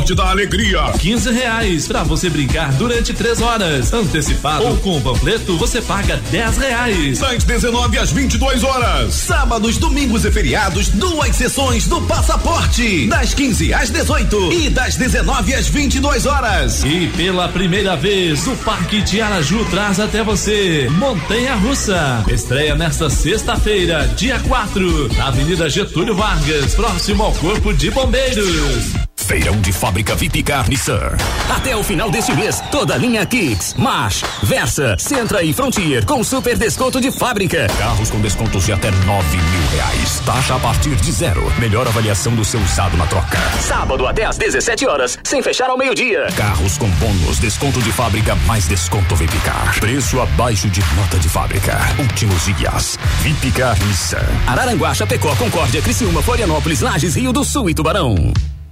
Passaporte da Alegria. 15 reais para você brincar durante três horas. Antecipado ou com o panfleto, você paga 10 reais. Das 19 às 22 horas. Sábados, domingos e feriados, duas sessões do Passaporte. Das 15 às 18 e das 19 às 22 horas. E pela primeira vez, o Parque Tiaraju traz até você Montanha Russa. Estreia nesta sexta-feira, dia 4, na Avenida Getúlio Vargas, próximo ao Corpo de Bombeiros. Feirão de Fábrica VIP Nissan. Até o final deste mês, toda a linha Kicks, March, Versa, Sentra e Frontier com super desconto de fábrica. Carros com descontos de até nove mil reais. Taxa a partir de zero. Melhor avaliação do seu usado na troca. Sábado até às 17 horas, sem fechar ao meio-dia. Carros com bônus, desconto de fábrica mais desconto VIP Car. Preço abaixo de nota de fábrica. Últimos dias. VIP Car Nissan. Araranguá, Chapecó, Concórdia, Criciúma, Florianópolis, Lages, Rio do Sul e Tubarão.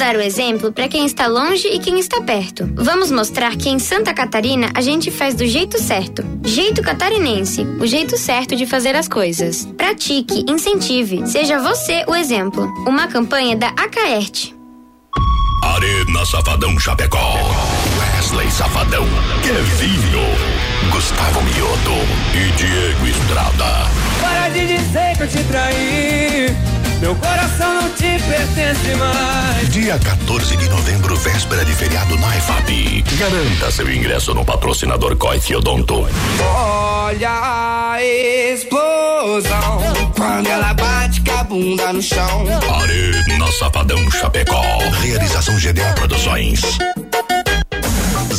dar o exemplo para quem está longe e quem está perto. Vamos mostrar que em Santa Catarina a gente faz do jeito certo. Jeito catarinense, o jeito certo de fazer as coisas. Pratique, incentive, seja você o exemplo. Uma campanha da Acaerte. Arena Safadão Chapecó. Wesley Safadão. Kevinho. Gustavo Mioto. E Diego Estrada. Para de dizer que eu te traí. Meu coração não te pertence mais. Dia 14 de novembro, véspera de feriado na EFAP. Garanta seu ingresso no patrocinador Coife Odonto. Olha a explosão. Quando ela bate com a bunda no chão. Arena Safadão Chapecó. Realização GDA Produções.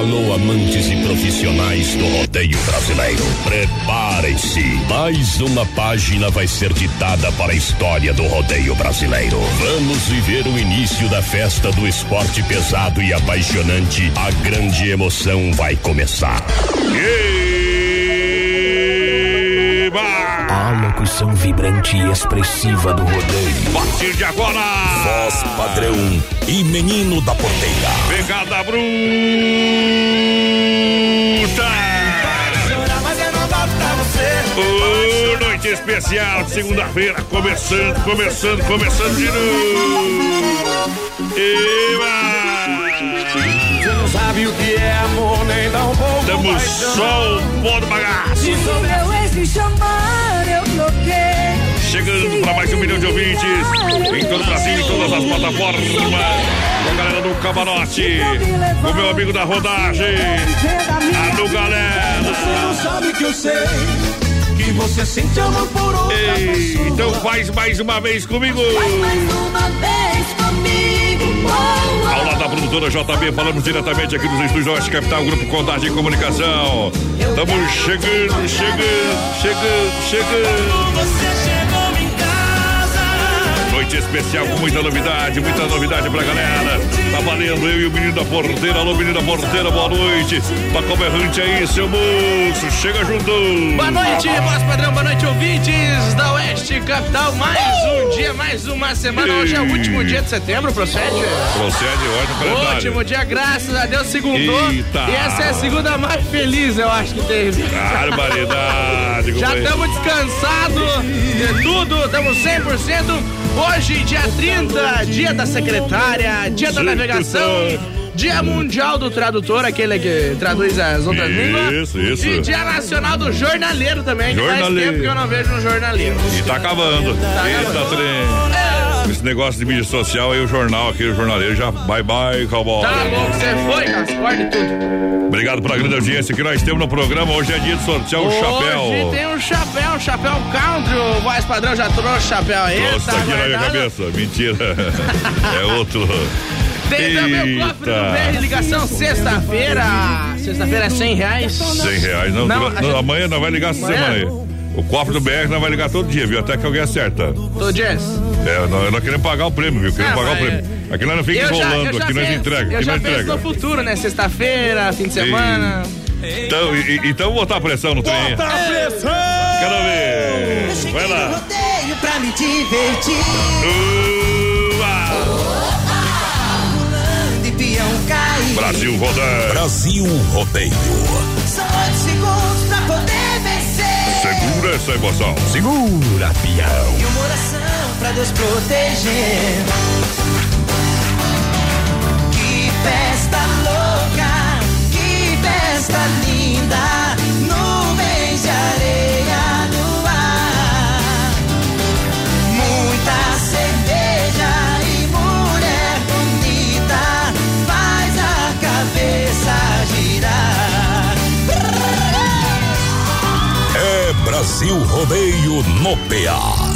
Alô, amantes e profissionais do rodeio brasileiro. Preparem-se. Mais uma página vai ser ditada para a história do rodeio brasileiro. Vamos viver o início da festa do esporte pesado e apaixonante. A grande emoção vai começar. A locução vibrante e expressiva do rodeio. A partir de agora, Voz padrão e menino da porteira. Pegada bruta. Ô, noite especial de segunda-feira, começando, começando, começando de novo. Você não sabe o que é amor, nem dá um pouco paixão. só o pó do bagaço. Se sobre eu ex me chamar. Chegando para mais de um milhão de ouvintes em todo o Brasil, em todas as plataformas. Com a galera do Camarote, o meu amigo da rodagem, a do galera. Você não sabe que eu sei que você sente amor por outra Ei, então faz mais uma vez comigo. mais uma vez comigo. Da produtora JB, falamos diretamente aqui nos estúdios Oeste Capital, Grupo Contagem e Comunicação. Estamos chegando, chegando, chegando, chegando. Noite especial com muita novidade, muita novidade pra galera. Tá valendo eu e o menino da porteira. Alô, menino da porteira, boa noite. Pacob Errante aí, seu moço. Chega junto. Boa noite, voz padrão, boa noite, ouvintes da Oeste Capital. Mais um dia, mais uma semana. Hoje é o último dia de setembro, procede? Procede, ótimo calendário. Último dia, graças a Deus, segundou. Eita. E essa é a segunda mais feliz, eu acho que teve. Barbaridade. Já estamos descansados de tudo, estamos 100%. Hoje, dia 30, dia da secretária, dia da navegação. Dia Mundial do Tradutor, aquele que traduz as outras Isso, línguas. isso. E Dia Nacional do Jornaleiro também, que faz tempo que eu não vejo um jornaleiro. E tá acabando. Eita, acabando. trem. Esse negócio de mídia social aí, o jornal aqui, o jornaleiro já bye bye, cowboy. Tá louco, você foi, Cascorda e tudo. Obrigado pela grande audiência que nós temos no programa. Hoje é dia de sortear o Hoje chapéu. tem um chapéu, um chapéu country. O voz padrão já trouxe chapéu aí. Trouxe tá aqui na minha guardado. cabeça. Mentira. é outro. Tem também o cofre do Eita. Ligação sexta-feira. Sexta-feira é 100 reais. 100 reais. Não, Não, não, gente- amanhã nós vai ligar essa Amanhã? semana aí. O cofre do BR nós vai ligar todo dia, viu? Até que alguém acerta. Tô Jess. É, nós, nós queremos pagar o prêmio, viu? Queremos Ah, pagar o prêmio. Aqui nós não fica enrolando, aqui nós entrega, eu aqui já nós penso entrega. no futuro, né? Sexta-feira, fim de semana. Então, e- então botar a pressão no trem. Bota a pressão! Quero ver. Vai lá. rodeio pra me divertir. E. Brasil rodando. Brasil Rodeio. São oito segundos pra poder vencer. Segura essa emoção. Segura, peão. E uma oração pra Deus proteger. Que festa louca, que festa linda. Nuvens de areia no ar. Muita cerveja e mulher bonita. Faz a cabeça girar. É Brasil Rodeio no PA.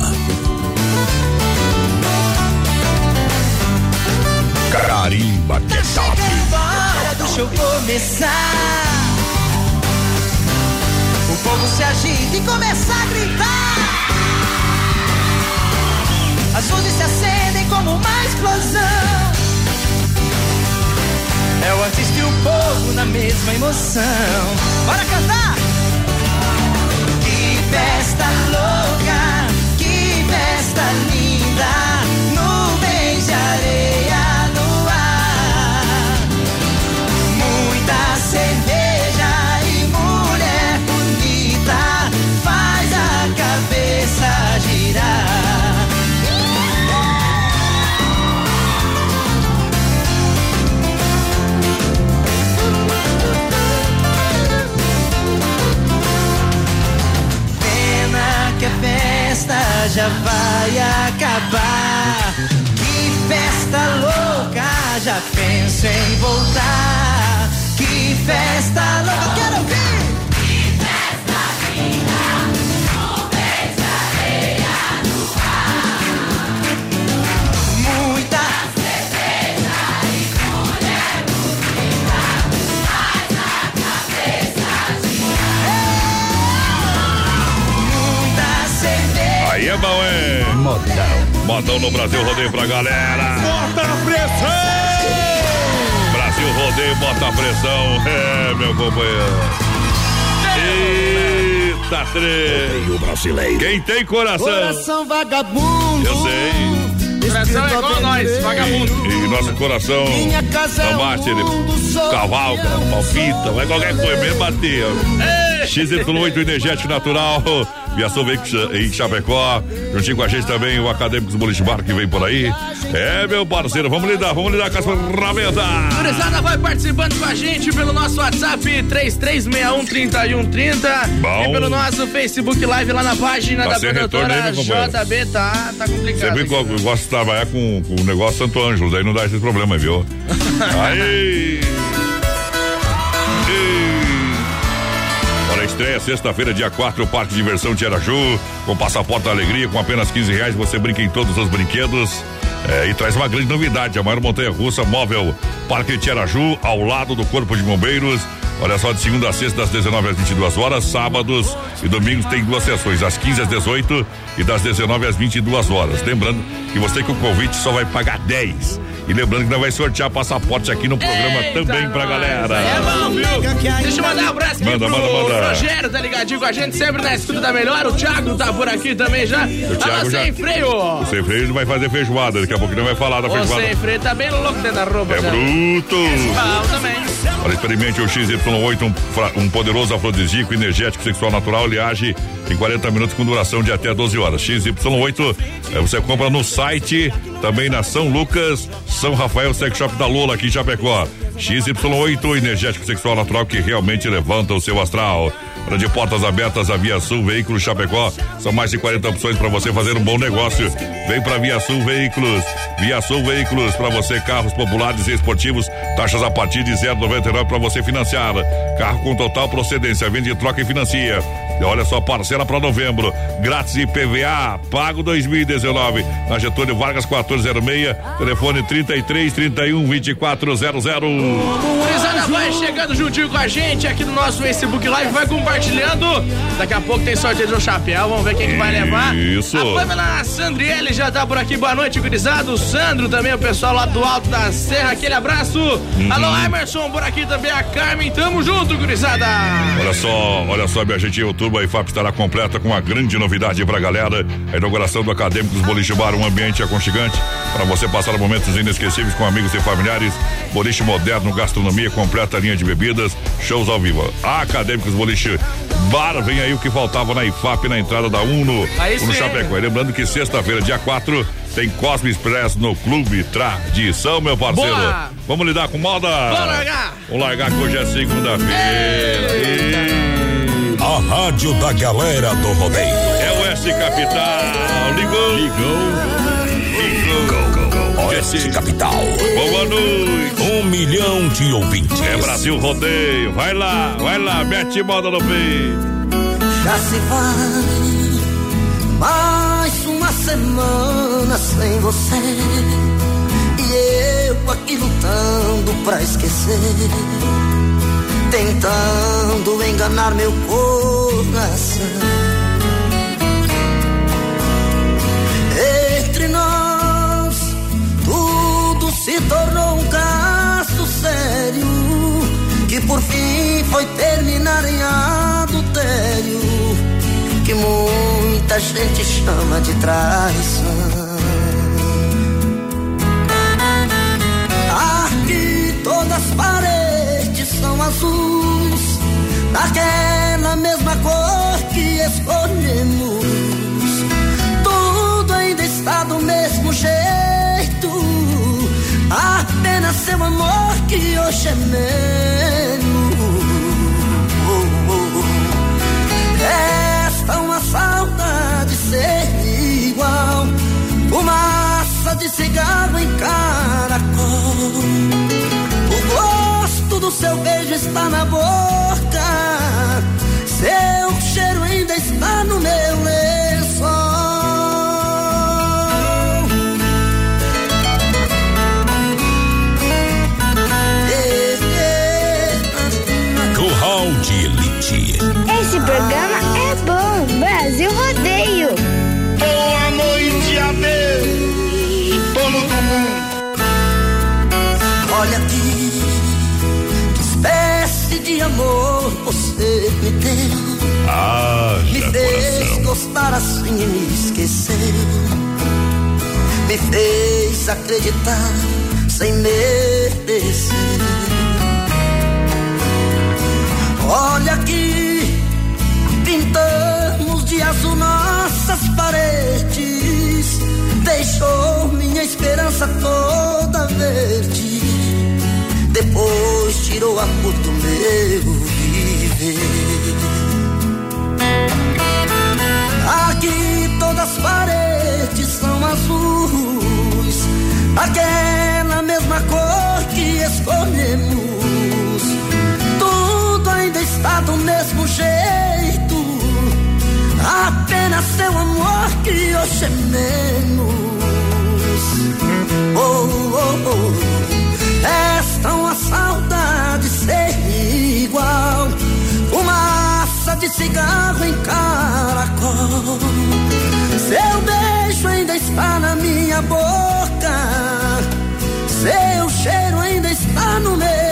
Carimba que Tá top. chegando a hora do show começar. O povo se agita e começa a gritar. As luzes se acendem como uma explosão. É o artista e o povo na mesma emoção. Bora cantar! Que festa louca, que festa linda. Já vai acabar. Que festa louca, já penso em voltar. Que festa louca, Modão. Modão no Brasil Rodeio pra galera. Bota a pressão! Brasil Rodeio, bota a pressão. É, meu companheiro. Eita. Rodeio brasileiro. Quem tem coração? Coração vagabundo. Eu sei. Coração é igual nós, vagabundo. E nosso coração Minha casa é não bate, ele cavalga, palpita, vai qualquer coisa mesmo bater. XY8 Energético Natural, Viação Veículos em Chapecó, juntinho com a gente também o Acadêmicos Boliche Bar que vem por aí. É, meu parceiro, vamos lidar, vamos lidar com as ferramentas. Gurizada vai participando com a gente pelo nosso WhatsApp 33613130 Bom. e pelo nosso Facebook Live lá na página Tá da produtora aí? JB, tá, tá complicado. Você viu que eu gosto de trabalhar com, com o negócio Santo Ângelo, daí não dá esse problema, viu? Aí! Estreia, sexta-feira, dia 4, Parque de Diversão Tiaraju, com passaporte da alegria, com apenas 15 reais, você brinca em todos os brinquedos. É, e traz uma grande novidade, a maior montanha russa móvel Parque Tiaraju, ao lado do Corpo de Bombeiros. Olha só, de segunda a sexta, das 19 às 22 horas, sábados e domingos tem duas sessões, das 15 às 18 e das 19 às 22 horas. Lembrando que você com o convite só vai pagar 10. E lembrando que nós vai sortear passaporte aqui no programa Eita, também pra nós. galera. É bom, viu? Deixa eu mandar um abraço aqui Manda, pro manda, manda. Rogério, tá ligadinho com a gente, sempre na escuta da melhor. O Thiago tá por aqui também já. O Thiago já- sem freio. O sem freio ele vai fazer feijoada, daqui a pouco ele vai falar da O feijoada. sem freio tá bem louco dentro da roupa. É já. bruto. Bom também. Olha, experimente o XY8, um, fra- um poderoso afrodisíaco, energético, sexual natural. Ele age em 40 minutos com duração de até 12 horas. XY8 eh, você compra no site, também na São Lucas, São Rafael Sex Shop da Lola, aqui em Chapecó. XY8, energético sexual natural que realmente levanta o seu astral. Para de portas abertas a Via Sul Veículos Chapecó. São mais de 40 opções para você fazer um bom negócio. Vem para Via Sul Veículos. Via Sul Veículos para você carros populares e esportivos. Taxas a partir de 0,99 para você financiar. Carro com total procedência. Vende, troca e financia. E olha só, parcela para novembro. Grátis IPVA, pago 2019. Na Getúlio Vargas 1406. Telefone 33 31 2400. Vai chegando juntinho com a gente aqui no nosso Facebook Live, vai compartilhando. Daqui a pouco tem sorteio de um chapéu, vamos ver quem que vai levar. Isso. A Pamela Sandriele já tá por aqui, boa noite, gurizada. O Sandro também, o pessoal lá do Alto da Serra, aquele abraço. Uhum. Alô, Emerson, por aqui também, a Carmen, tamo junto, gurizada. Olha só, olha só, minha gente, outubro a IFAP estará completa com uma grande novidade pra galera. A inauguração do Acadêmicos Boliche Bar, um ambiente aconchegante para você passar momentos inesquecíveis com amigos e familiares. Boliche moderno, gastronomia completa, linha de bebidas, shows ao vivo. Acadêmicos Boliche Bar, vem aí o que faltava na IFAP na entrada da Uno, Aí sim. Chapecó. E lembrando que sexta-feira, dia 4, tem Cosme Express no Clube Tradição, meu parceiro. Boa. Vamos lidar com moda? Vamos largar. Vamos largar que hoje é segunda-feira. A rádio da galera do rodeio. É Oeste Capital. Ligou. Ligou. Ligou. Oeste Capital. Boa noite. Um milhão de ouvintes. É Brasil Rodeio. Vai lá, vai lá, mete moda no peito. Já se vai mais uma semana sem você e eu aqui lutando pra esquecer, tentando enganar meu coração. Se tornou um caso sério que por fim foi terminar em adultério que muita gente chama de traição. Aqui todas as paredes são azuis, daquela mesma cor que escolhemos. Tudo ainda está do mesmo apenas seu amor que hoje é menos. Resta uma saudade ser igual, fumaça de cigarro em caracol. O gosto do seu beijo está na boca, seu cheiro ainda está no meu lençol. Você me deu. Me fez coração. gostar assim e me esqueceu. Me fez acreditar sem merecer. Olha aqui, pintamos de azul nossas paredes. Deixou minha esperança toda verde. Depois tirou a cor do meu Aqui todas as paredes são azuis, aquela mesma cor que escolhemos. Tudo ainda está do mesmo jeito, apenas seu amor que hoje é menos. Cigarro em caracol. Seu beijo ainda está na minha boca. Seu cheiro ainda está no meu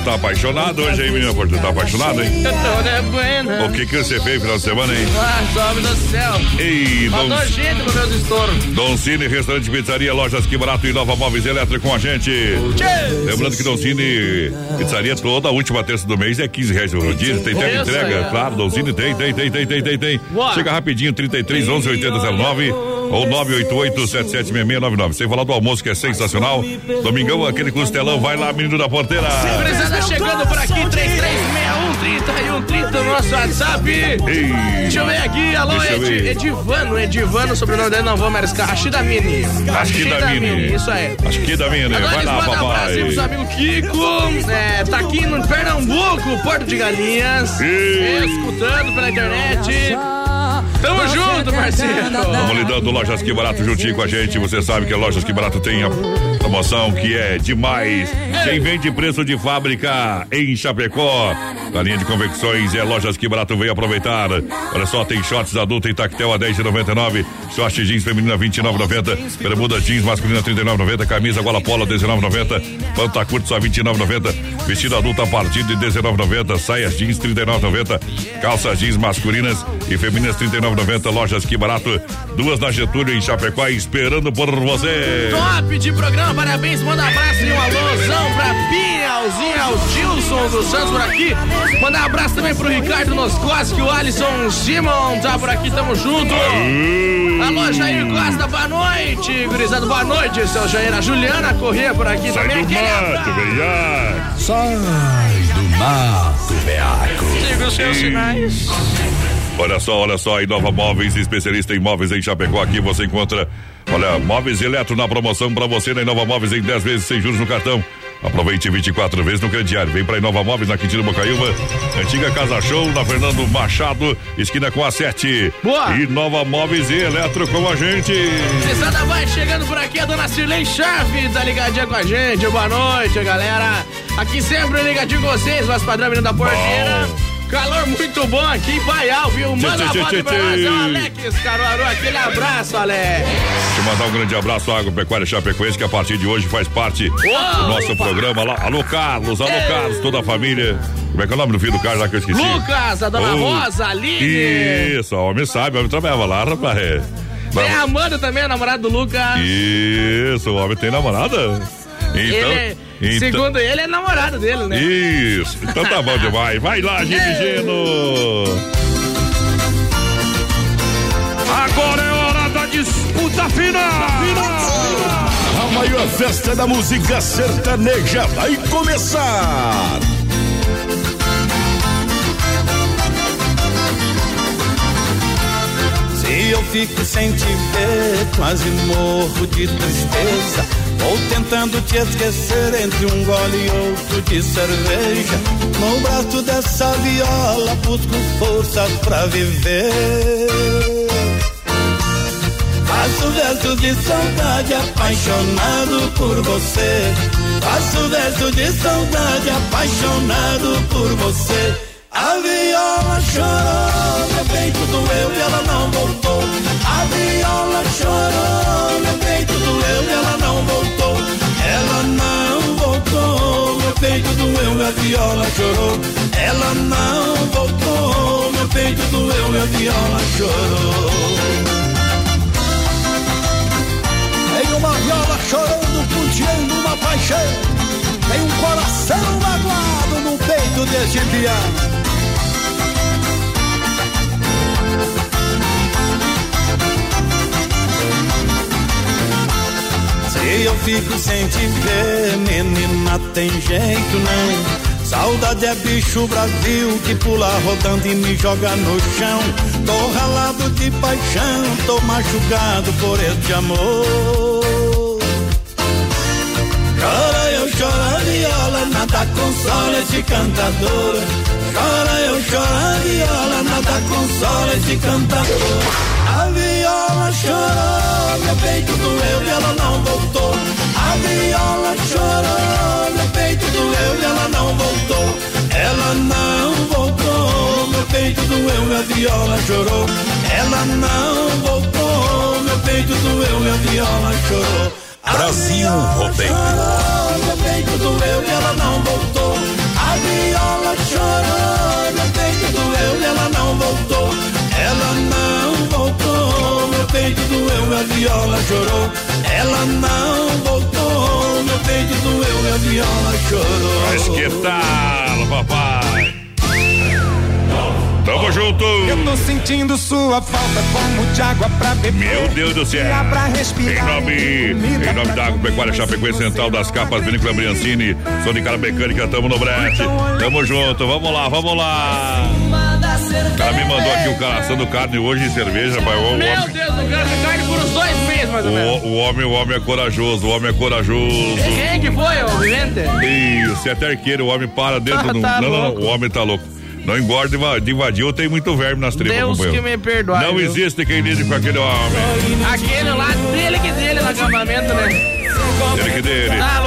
tá, apaixonado hoje, hein, menina? Você tá apaixonado, hein? Eu tô de buena. O que que você fez no final de semana, hein? Ah, sobe do céu. Ei, Dom, Faltou gente no meus estouros. Cine, restaurante pizzaria, lojas que barato e Nova Móveis Elétrico com a gente. Lembrando que Dom Cine, pizzaria toda a última terça do mês é 15 reais o rodízio, tem Isso entrega, aí. claro, Dom Cine tem, tem, tem, tem, tem, tem, tem. Chega rapidinho, 33 11 80 09 ou 988 776699. Sem falar do almoço que é sensacional. Domingão, aquele costelão, vai lá, menino da porteira. Gurizada chegando por aqui, 3361 30 no nosso WhatsApp. Deixa eu ver aqui, alô, Deixa Ed, ver. Edivano, Edivano, sobrenome dele não vamos arriscar. Rachidamini. Rachidamini. Isso aí. Agora Vai lá, mandam um abraço aí pros papai. amigos Kiko, é, tá aqui no Pernambuco, Porto de Galinhas, escutando pela internet. Tamo junto, parceiro. Vamos lidando Lojas Que Barato juntinho com a gente. Você sabe que a Lojas Que Barato tem a promoção que é demais. Quem vende preço de fábrica em Chapecó. Na linha de convecções é Lojas Que Barato veio aproveitar. Olha só, tem shorts adulto em tactel a 10,99. Short jeans feminina 29,90. Bermuda jeans masculina 39,90. Camisa gola polo 19,90. Panta curto só 29,90. Vestido adulto a partir de 19,90. Saias jeans 39,90. Calças jeans masculinas e femininas 39,90. Lojas Que Barato. Duas na Getúlio em Chapecó esperando por você. Top de programa, parabéns, manda um abraço e um alôzão pra Pinhalzinha, ao Tilson dos Santos por aqui. Manda um abraço também pro Ricardo Noscoski, o Alisson Simon tá por aqui, tamo junto. Alô, Jair Costa, boa noite, gurizada, boa noite, seu Jair. A Juliana Corrêa por aqui Sai também. do aquele mato, abraço. Sai do mato, veaco. Siga os seus sinais. Olha só, olha só, a Inova Móveis, especialista em móveis em Chapecó. Aqui você encontra, olha, móveis eletro na promoção para você na Inova Móveis em 10 vezes sem juros no cartão. Aproveite 24 vezes no crediário. Vem para Inova Móveis na Quintino Bocaiúva, antiga Casa Show, na Fernando Machado, esquina com a 7. Boa. Inova Móveis e Eletro com a gente. Gurizada vai chegando por aqui, a dona Cirlei Chaves tá ligadinha com a gente. Boa noite, galera. Aqui sempre ligadinho com vocês, voz padrão menino da porteira. Calor muito bom aqui em Baial, viu? Manda Tchê, tchê, tchê, o Alex Caruaru. Aquele abraço, Alex. Deixa eu mandar um grande abraço à Agropecuária Chapecoense, que a partir de hoje faz parte do nosso programa lá. Alô, Carlos, alô, Carlos, toda a família. Como é que é o nome do filho do Carlos lá que eu esqueci? Lucas, a dona Oh, Rosa, Aline. Isso, homem sabe, homem trabalhava lá, rapaz. É. Tem a Amanda também, a namorada do Lucas. Isso, o homem tem namorada. Então, ele, então- segundo ele, é namorado dele, né? Isso, então tá bom demais. Vai lá, Gino. Agora é hora da disputa final. A maior festa da música sertaneja vai começar. Fico sem te ver, quase morro de tristeza. Vou tentando te esquecer entre um gole e outro de cerveja. No braço dessa viola busco forças pra viver. Faço verso de saudade apaixonado por você. Faço verso de saudade apaixonado por você. A viola chorou, meu peito doeu e ela não voltou. A viola chorou, meu peito doeu e ela não voltou. Ela não voltou, meu peito doeu e a viola chorou. Ela não voltou, meu peito doeu e a viola chorou. Tem uma viola chorando, punteando uma paixão. Tem um coração magoado no peito deste piano. Se eu fico sem te ver, menina, tem jeito não. Saudade é bicho Brasil que pula rodando e me joga no chão. Tô ralado de paixão, tô machucado por este amor. Nada consola esse cantador. Chora eu choro a viola, nada consola esse cantador. A viola chorou, meu peito doeu e ela não voltou. A viola chorou, meu peito doeu e ela não voltou. Ela não voltou, meu peito doeu e a viola chorou. Ela não voltou, meu peito doeu e a viola chorou. Brasil Rodeio. chorou, meu peito doeu e ela não voltou. A viola chorou, meu peito doeu e ela não voltou. Ela não voltou, meu peito doeu e a viola chorou. Ela não voltou, meu peito doeu e a viola chorou. Mas que tal, papai? Tamo junto! Eu tô sentindo sua falta como de água pra beber. Meu Deus do céu! Ar pra Em respirar. nome, em nome da Agropecuária Chapecoense Central das Capas, Vinícola Briancini, sou de cara mecânica, tamo no brete. Tamo junto, vamos lá, vamos lá. O cara me mandou aqui o cara assando carne hoje e cerveja, pai. O, Meu Deus, o cara carne por uns dois meses, mais ou menos. o, o homem, o homem é corajoso, o homem é corajoso. Quem que foi, ô Vivente? Isso, é até arqueiro, o homem para dentro Ah, do. tá não, não, não, o homem tá louco. Não engorda de invadir, tem muito verme nas tripas, Deus que me perdoe. Não viu? existe quem lide com aquele homem. Aquele lá, dele que dele no acampamento, né? Ele que dele. Tá.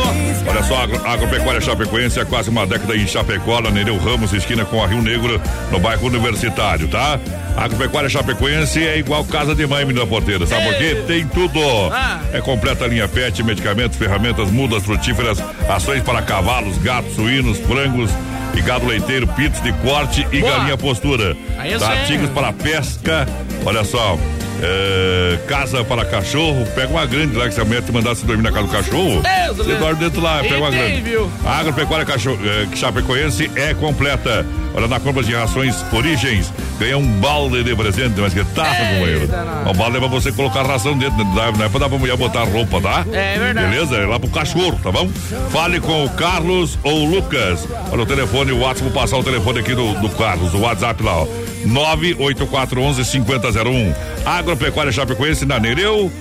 Olha só, agro, Agropecuária Chapecoense há quase uma década em Chapecó, na Nereu Ramos, esquina com a Rio Negro, no bairro Universitário, tá? Agropecuária Chapecoense é igual casa de mãe, menina porteira, sabe por quê? Tem tudo. Ah. É completa a linha pet, medicamentos, ferramentas, mudas frutíferas, ações para cavalos, gatos, suínos, frangos e gado leiteiro, pitos de corte e Boa. galinha postura. Aí Tá? Artigos para pesca, olha só. é, casa para cachorro, pega uma grande lá que se a mulher te mandasse dormir na casa do cachorro. Deus, Você Deus. dorme dentro lá, E pega uma tem, grande. viu? A agropecuária cachorro, eh, Chapecoense é completa. Olha, na compra de rações Origens, ganha um balde de presente, mas que taça, companheiro. não. O balde é pra você colocar ração dentro, não dá- não é pra dar pra mulher botar roupa, tá? É verdade. Beleza? É lá pro cachorro, tá bom? Fale com o Carlos ou o Lucas. Olha o telefone, o WhatsApp, vou passar o telefone aqui do, do Carlos, o WhatsApp lá, ó. 98411 5001. Agropecuária Chapecoense na Nereu,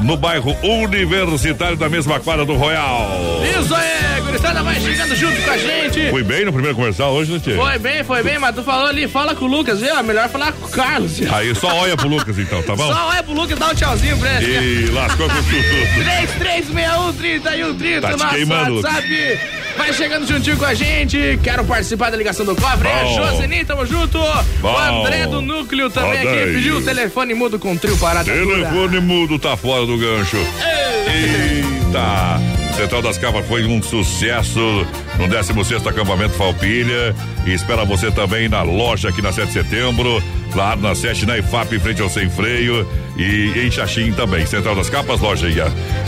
no bairro Universitário da mesma quadra do Royal. Isso aí, gurizada vai chegando junto com a gente. Fui bem no primeiro comercial hoje, né, Tchê? Foi bem, foi bem, mas tu falou ali, fala com o Lucas, viu? É melhor falar com o Carlos. viu? Aí só olha pro Lucas então, tá bom? Só olha pro Lucas e dá um tchauzinho pra ele. E lascou com tudo. 3361 3130 Tá te nosso queimando. WhatsApp. Vai chegando juntinho com a gente. Quero participar da ligação do cofre. É Bom. Joseni, tamo junto. Bom. O André do Núcleo também aqui pediu o telefone mudo com trio parada. Telefone mudo tá fora do gancho. Eita! Central das Capas foi um sucesso. No 16 acampamento Falpilha e espera você também na loja aqui na 7 de setembro, lá na 7 na IFAP, em frente ao Sem Freio e em Xaxim também. Central das Capas, loja.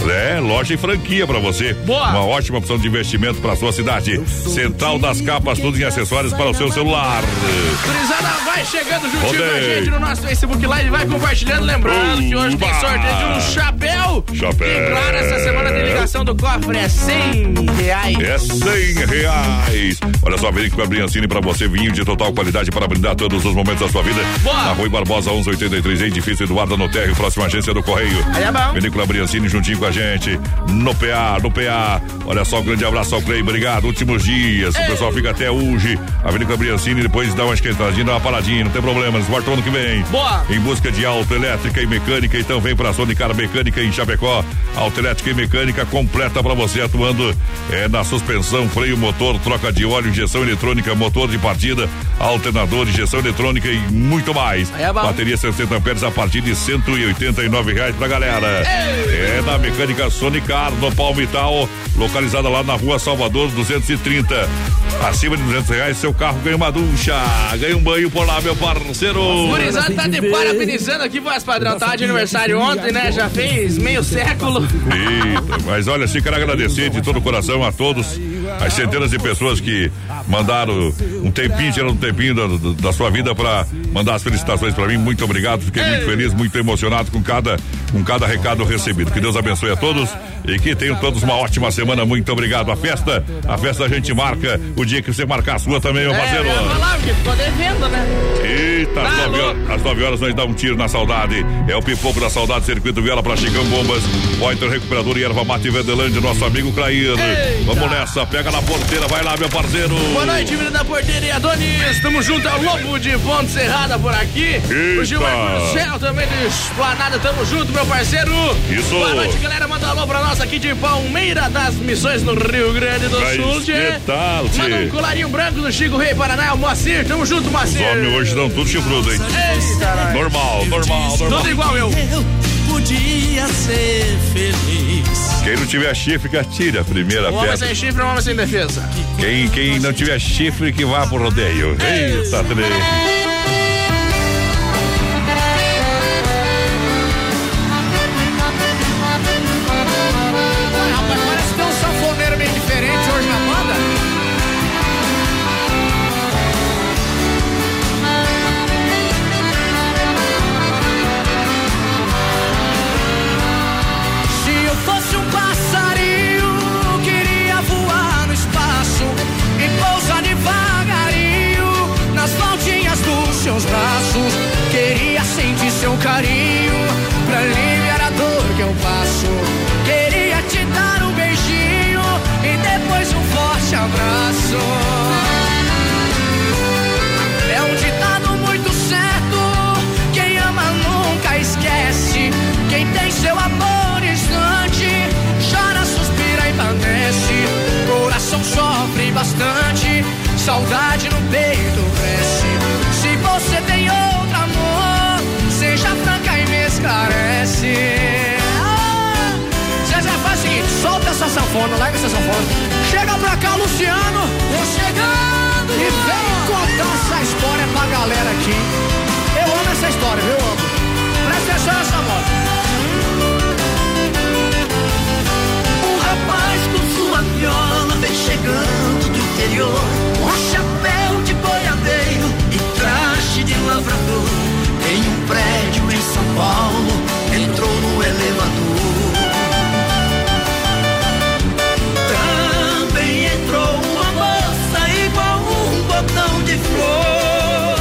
É, loja e franquia pra você. Boa. Uma ótima opção de investimento pra sua cidade. Central das Capas, tudo em acessórios para o seu celular. Gurizada, vai chegando juntinho com a gente no nosso Facebook Live, vai compartilhando. Lembrando que hoje tem sorteio de um chapéu. Chapéu. E claro, essa semana tem ligação do cofre, é 100 reais. É 100 reais. Olha só, vem com a Briancini pra você, vinho de total qualidade para brindar todos os momentos da sua vida. Boa. Na Rui Barbosa 1183, edifício Eduardo no Térreo, próxima agência do Correio. Aí é bom. Vinícola Briancini juntinho com a gente. No PA, no PA. Olha só, um grande abraço ao Clay, obrigado. Últimos dias, o pessoal fica até hoje. A Vinícola Briancini depois dá uma esquentadinha, dá uma paradinha, não tem problema, voltam ano que vem. Boa. Em busca de autoelétrica e mecânica, então vem pra Sonicar Mecânica em Chapecó. Autoelétrica e mecânica completa pra você, atuando é, na suspensão, freio, motor, troca de óleo, injeção eletrônica, motor de partida, alternador, injeção eletrônica e muito mais. É. Bateria 60 amperes a partir de 189 reais pra galera. É da mecânica Sonicar no Palmital, localizada lá na rua Salvador 230. Acima de 200 reais, seu carro ganha uma ducha, ganha um banho por lá, meu parceiro. Gurizada tá de parabenizando aqui, voz padrão. Tá de aniversário ontem, né? Já fez meio século. Eita, mas olha, assim, quero agradecer de todo o coração a todos, as centenas de pessoas que mandaram um tempinho, tiraram um tempinho da, da- sua vida para mandar as felicitações para mim. Muito obrigado, fiquei muito feliz, muito emocionado com cada com cada recado recebido. Que Deus abençoe a todos e que tenham todos uma ótima semana. Muito obrigado. A festa, a festa a gente marca o dia que você marcar a sua também, meu parceiro. É, falar, porque ficou devendo, né? Eita, às 9 horas, às nove horas nós dá um tiro na saudade. É o pipoco da saudade, circuito Viola pra Chicão Bombas, Pointer Recuperador e Erva Mate Verdelândia, nosso amigo Clair. Vamos nessa, pega na porteira, vai lá, meu parceiro. Boa noite, menino da porteira Adonis. Tamo junto ao Lobo de Ponte Serrada por aqui. O Gilmar Céu também de Esplanada. Tamo junto, meu parceiro. Isso. Boa noite, galera. Manda um alô pra nós aqui de Palmeira das Missões no Rio Grande do Vai Sul. espetar, tchê. Manda um colarinho branco do Chico Rei Paraná. O Moacir. Tamo junto, Os Moacir. homens hoje estão tudo chifrudo, hein? Eita. Normal, normal, normal. Tudo igual eu. Podia ser feliz. Quem não tiver chifre, que atire a primeira Um homem pedra. sem chifre, homem sem defesa. Quem, quem não tiver chifre, que vá pro rodeio. Eita, trem. Saudade no peito cresce. Se você tem outro amor, seja franca e me esclarece. Ah, Zezé, faz o seguinte, solta essa sanfona, larga essa sanfona. Chega pra cá, Luciano. Tô chegando. E vem contar essa história pra galera aqui. Eu amo essa história, viu, eu amo. Presta atenção nessa moto. Um rapaz com sua viola vem chegando do interior. Prédio em São Paulo, entrou no elevador. Também entrou uma moça igual um botão de flor.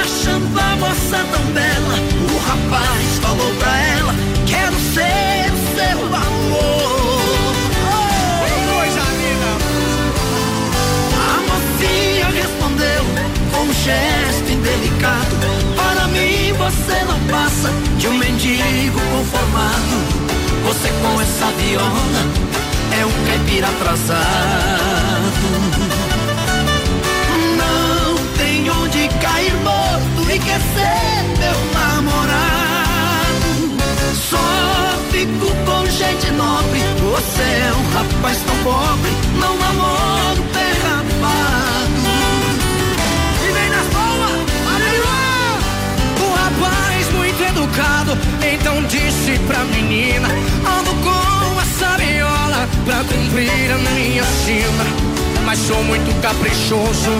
Achando a moça tão bela, o rapaz falou pra ela: Quero ser seu amor. Coisa linda. A mocinha respondeu com um gesto indelicado: passa de um mendigo conformado. Você com essa viola é um caipira atrasado. Não tem onde cair morto e quer ser meu namorado. Só fico com gente nobre. Você é um rapaz tão pobre, não namoro então disse pra menina: Ando com essa viola pra cumprir a minha sina. Mas sou muito caprichoso,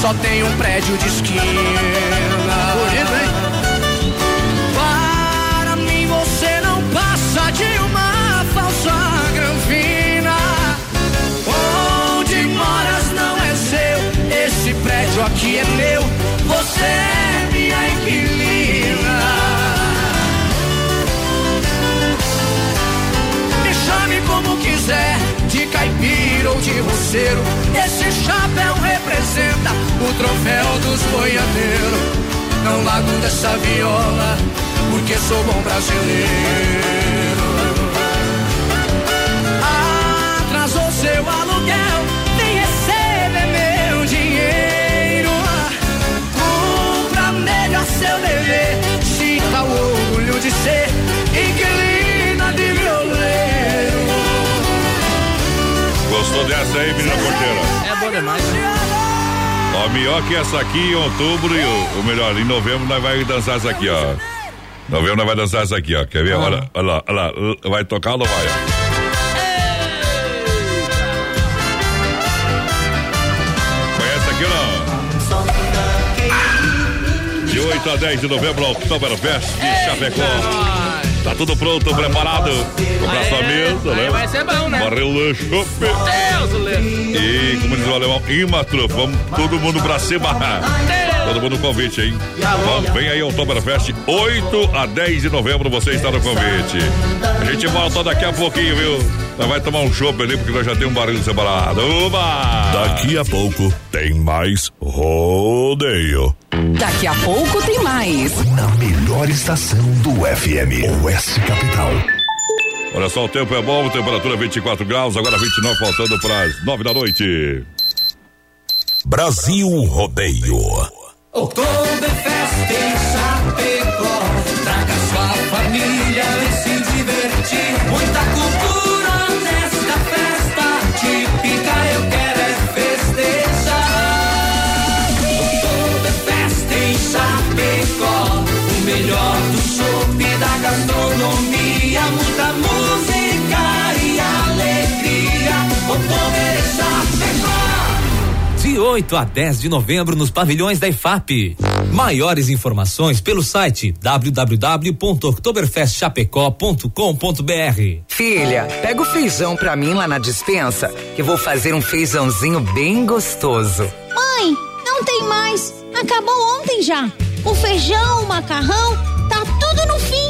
só tenho um prédio de esquina. Bonito, hein? Para mim você não passa de uma falsa granfina. Onde moras não é seu, esse prédio aqui é meu. Você é minha inquilina. De roceiro. Esse chapéu representa o troféu dos boiadeiros. Não largo dessa viola, porque sou bom brasileiro. Gostou dessa aí, menina porteira? É bom demais. Ó, melhor que essa aqui em outubro e o, o melhor, em novembro nós vai dançar essa aqui, ó. Novembro nós vai dançar essa aqui, ó. Quer ver? Olha, olha lá, olha lá. Vai tocar ou não vai, ó? Conhece aqui ou não? De 8 a 10 de novembro, Oktoberfest de Chapecó. Tá tudo pronto, preparado. Comprar sua mesa, né? Vai ser bom, né? Barril chopp. Deus, Lê. E, como diz o alemão, Imatro, vamos todo mundo pra cima. Todo mundo no convite, hein? Vamos, vem aí, Oktoberfest, 8 a 10 de novembro, você está no convite. A gente volta daqui a pouquinho, viu? Nós vai tomar um chopp ali, porque nós já temos um barulho separado. Uba! Daqui a pouco tem mais rodeio. Daqui a pouco tem mais. Na melhor estação do FM, Oeste Capital. Olha só, o tempo é bom, temperatura 24 graus, agora 29, faltando para as 9 da noite. Brasil Rodeio. Oktoberfest em Chapecó. Traga sua família e se divertir. Muita 8 a 10 de novembro nos pavilhões da IFAP. Maiores informações pelo site www.oktoberfestchapecó.com.br. Filha, pega o feijão pra mim lá na dispensa, que eu vou fazer um feijãozinho bem gostoso. Mãe, não tem mais. Acabou ontem já. O feijão, o macarrão, tá tudo no fim.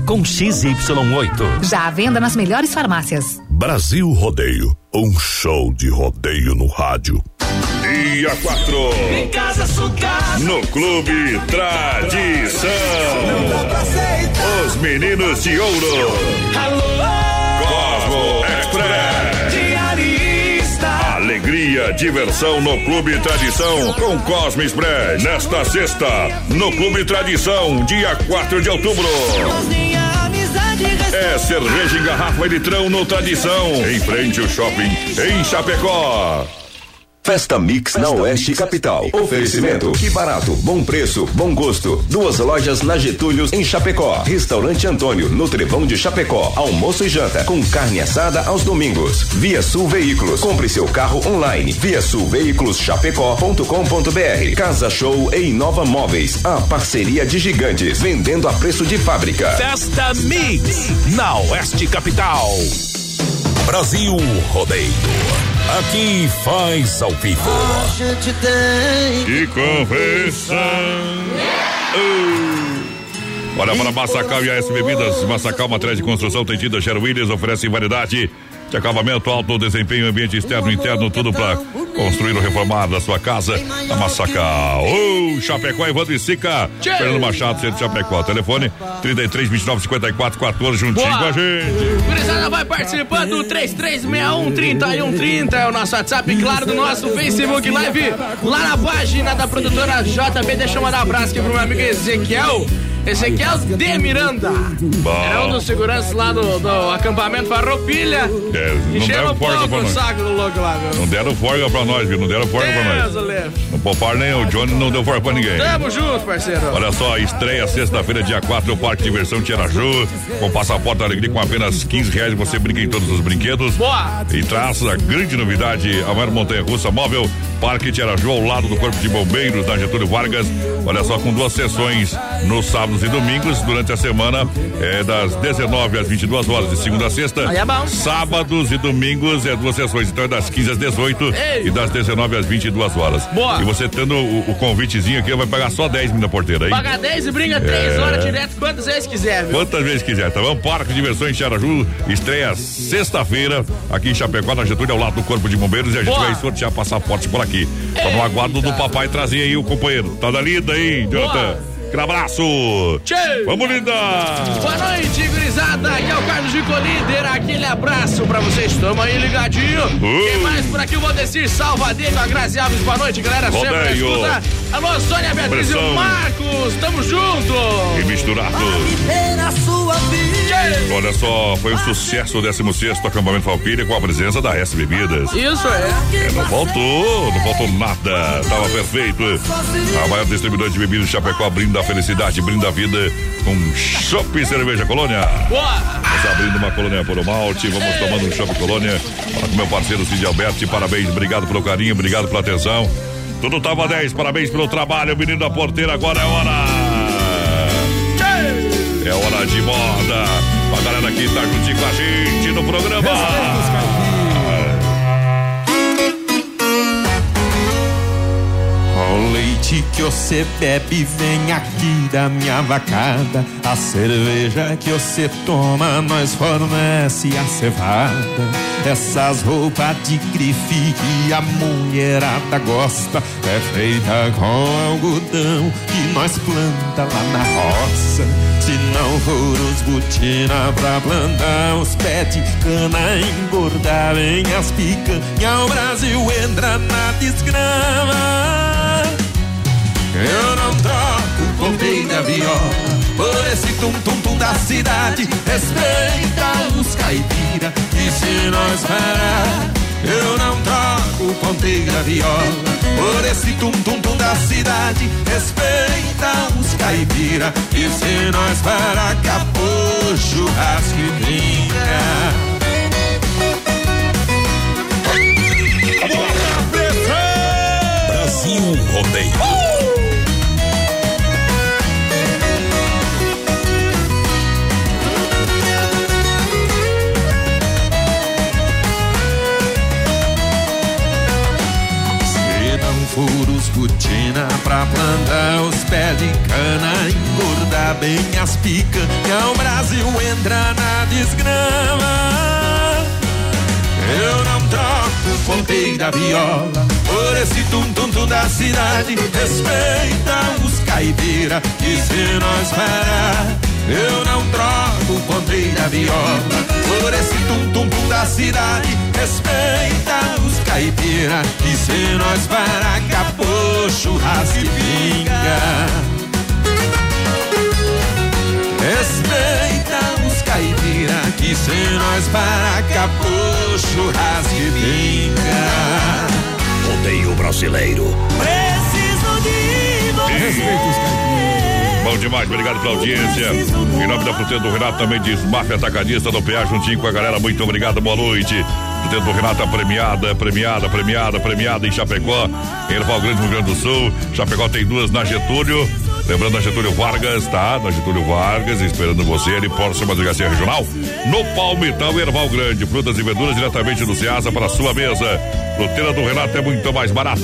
com XY8. Já à venda nas melhores farmácias. Brasil Rodeio, um show de rodeio no rádio. Dia 4. Em casa, sua casa. No Clube Tradição. Os meninos de ouro. Cosmo Express. Diversão no Clube Tradição com Cosmo Express. Nesta sexta, no Clube Tradição, dia 4 de outubro. É cerveja em garrafa e litrão no Tradição. Em frente ao shopping, em Chapecó. Festa Mix na Oeste Capital. Oferecimento. Que barato, bom preço, bom gosto. Duas lojas na Getúlio em Chapecó. Restaurante Antônio, no Trevão de Chapecó. Almoço e janta com carne assada aos domingos. Via Sul Veículos. Compre seu carro online. Via Sul Veículos Chapecó.com.br. Casa Show e Inova Móveis. A parceria de gigantes. Vendendo a preço de fábrica. Festa Mix na Oeste Capital. Brasil Rodeio. Aqui faz ao vivo. A gente tem que conversar. Olha para Massacal e AS Bebidas. Massacal, matriz de construção, tem tinta Sher Williams, oferece variedade de acabamento, alto desempenho, ambiente externo e interno, tudo para construir ou reformar da sua casa. A Massacal. Ô, Chapecó, Evandro e Sica. Fernando Machado, centro de Chapecó. Telefone 33 29 54 14, juntinho Boa. com a gente. Gurizada vai participando, 3361 3130 é o nosso WhatsApp, claro, do nosso Facebook Live, lá na página da produtora JB. Deixa eu mandar um abraço aqui pro meu amigo Ezequiel. Ezequiel de Miranda. Era um dos seguranças lá do, do acampamento Farroupilha. É, não deram forga pouco pra o nós. saco do louco lá? Não deram forga pra nós, viu? Não deram forga pra nós. Não pouparam nem o Johnny, não deu forga pra ninguém. Tamo junto, parceiro. Olha só, estreia sexta-feira, dia 4, o Parque Diversão Tiaraju, com passaporte da alegria com apenas 15 reais. Você brinca em todos os brinquedos. Boa! E traz a grande novidade: a maior montanha russa móvel, Parque Tiaraju, ao lado do Corpo de Bombeiros da Getúlio Vargas. Olha só, com duas sessões no sábado sábados e domingos. Durante a semana é das 19 às 22 horas, de segunda a sexta. Aí é bom. Sábados e domingos é duas sessões. Então é das 15 às 18 Ei. e das 19 às 22 horas. Boa. E você tendo o, o convitezinho aqui, vai pagar só 10 mil na porteira aí. Paga 10 e brinca 3 É. horas direto quantas vezes quiser, viu? Quantas vezes quiser, tá bom? Parque de Diversões Xaraju estreia sexta-feira aqui em Chapecó, na Getúlio, ao lado do Corpo de Bombeiros e a gente Boa. vai sortear passaporte por aqui. Tá no aguardo do papai trazer aí o companheiro. Tá da lida aí, Jonathan. Aquele abraço. Vamos, linda. Boa noite, gurizada. Aqui é o Carlos Gico Líder. Aquele abraço pra vocês. Tamo aí ligadinho. Quem mais por aqui? O Valdecir Salvadeiro, a Grazi Alves. Boa noite, galera. Sempre Rodeio. escuta. Alô, Sônia Beatriz e o Marcos. Tamo junto. E misturado. na sua vida. Olha só, foi um sucesso o 16 acampamento Falpilha com a presença da S Bebidas. Isso é. É, não faltou, não faltou nada. Tava perfeito. A maior distribuidora de bebidas de Chapecó brinda a felicidade, brinda a vida com Chopp e Cerveja Colônia. Vamos abrindo uma colônia por malte, vamos tomando um Chopp Colônia. Fala com meu parceiro Cid Alberti, parabéns, obrigado pelo carinho, obrigado pela atenção. Tudo tava 10, parabéns pelo trabalho, menino da porteira, agora é hora. É hora de moda. A galera que tá juntinho com a gente no programa. Leite que você bebe vem aqui da minha vacada. A cerveja que você toma, nós fornece a cevada. Essas roupas de grife que a mulherada gosta é feita com algodão que nós planta lá na roça. Se não for os botina pra plantar os pés de cana, engordar vem as picanha, o Brasil entra na desgrama. Eu não troco o ponteio da por esse tum-tum-tum da cidade. Respeita os caipira e se nós parar, eu não troco da viola por esse tum-tum-tum da cidade. Respeita os caipira e se nós parar, acabou churrasco e brinca. Viola por esse tum-tum-tum da cidade. Respeita os caipira e se nós parar, eu não troco o ponteio da viola por esse tum-tum-tum da cidade. Respeita os caipira e se nós parar, acabou churrasco pinga. Respeita caipira que se nós parar, acabou churrasco e pinga. Rodeio brasileiro. Preciso de você. Bom demais, obrigado pela audiência. Em nome da Fruteira do Renato, também diz Máfia Atacadista do PA, juntinho com a galera. Muito obrigado, boa noite. Fruteira do Renato, premiada, premiada, premiada, premiada em Chapecó, em Erval Grande, Rio Grande do Sul. Chapecó tem duas na Getúlio. Lembrando a Getúlio Vargas, tá? Na Getúlio Vargas, esperando você ali, próxima delegacia regional. No Palmital, Erval Grande. Frutas e verduras diretamente do Ceasa para a sua mesa. Fruteira do Renato é muito mais barato.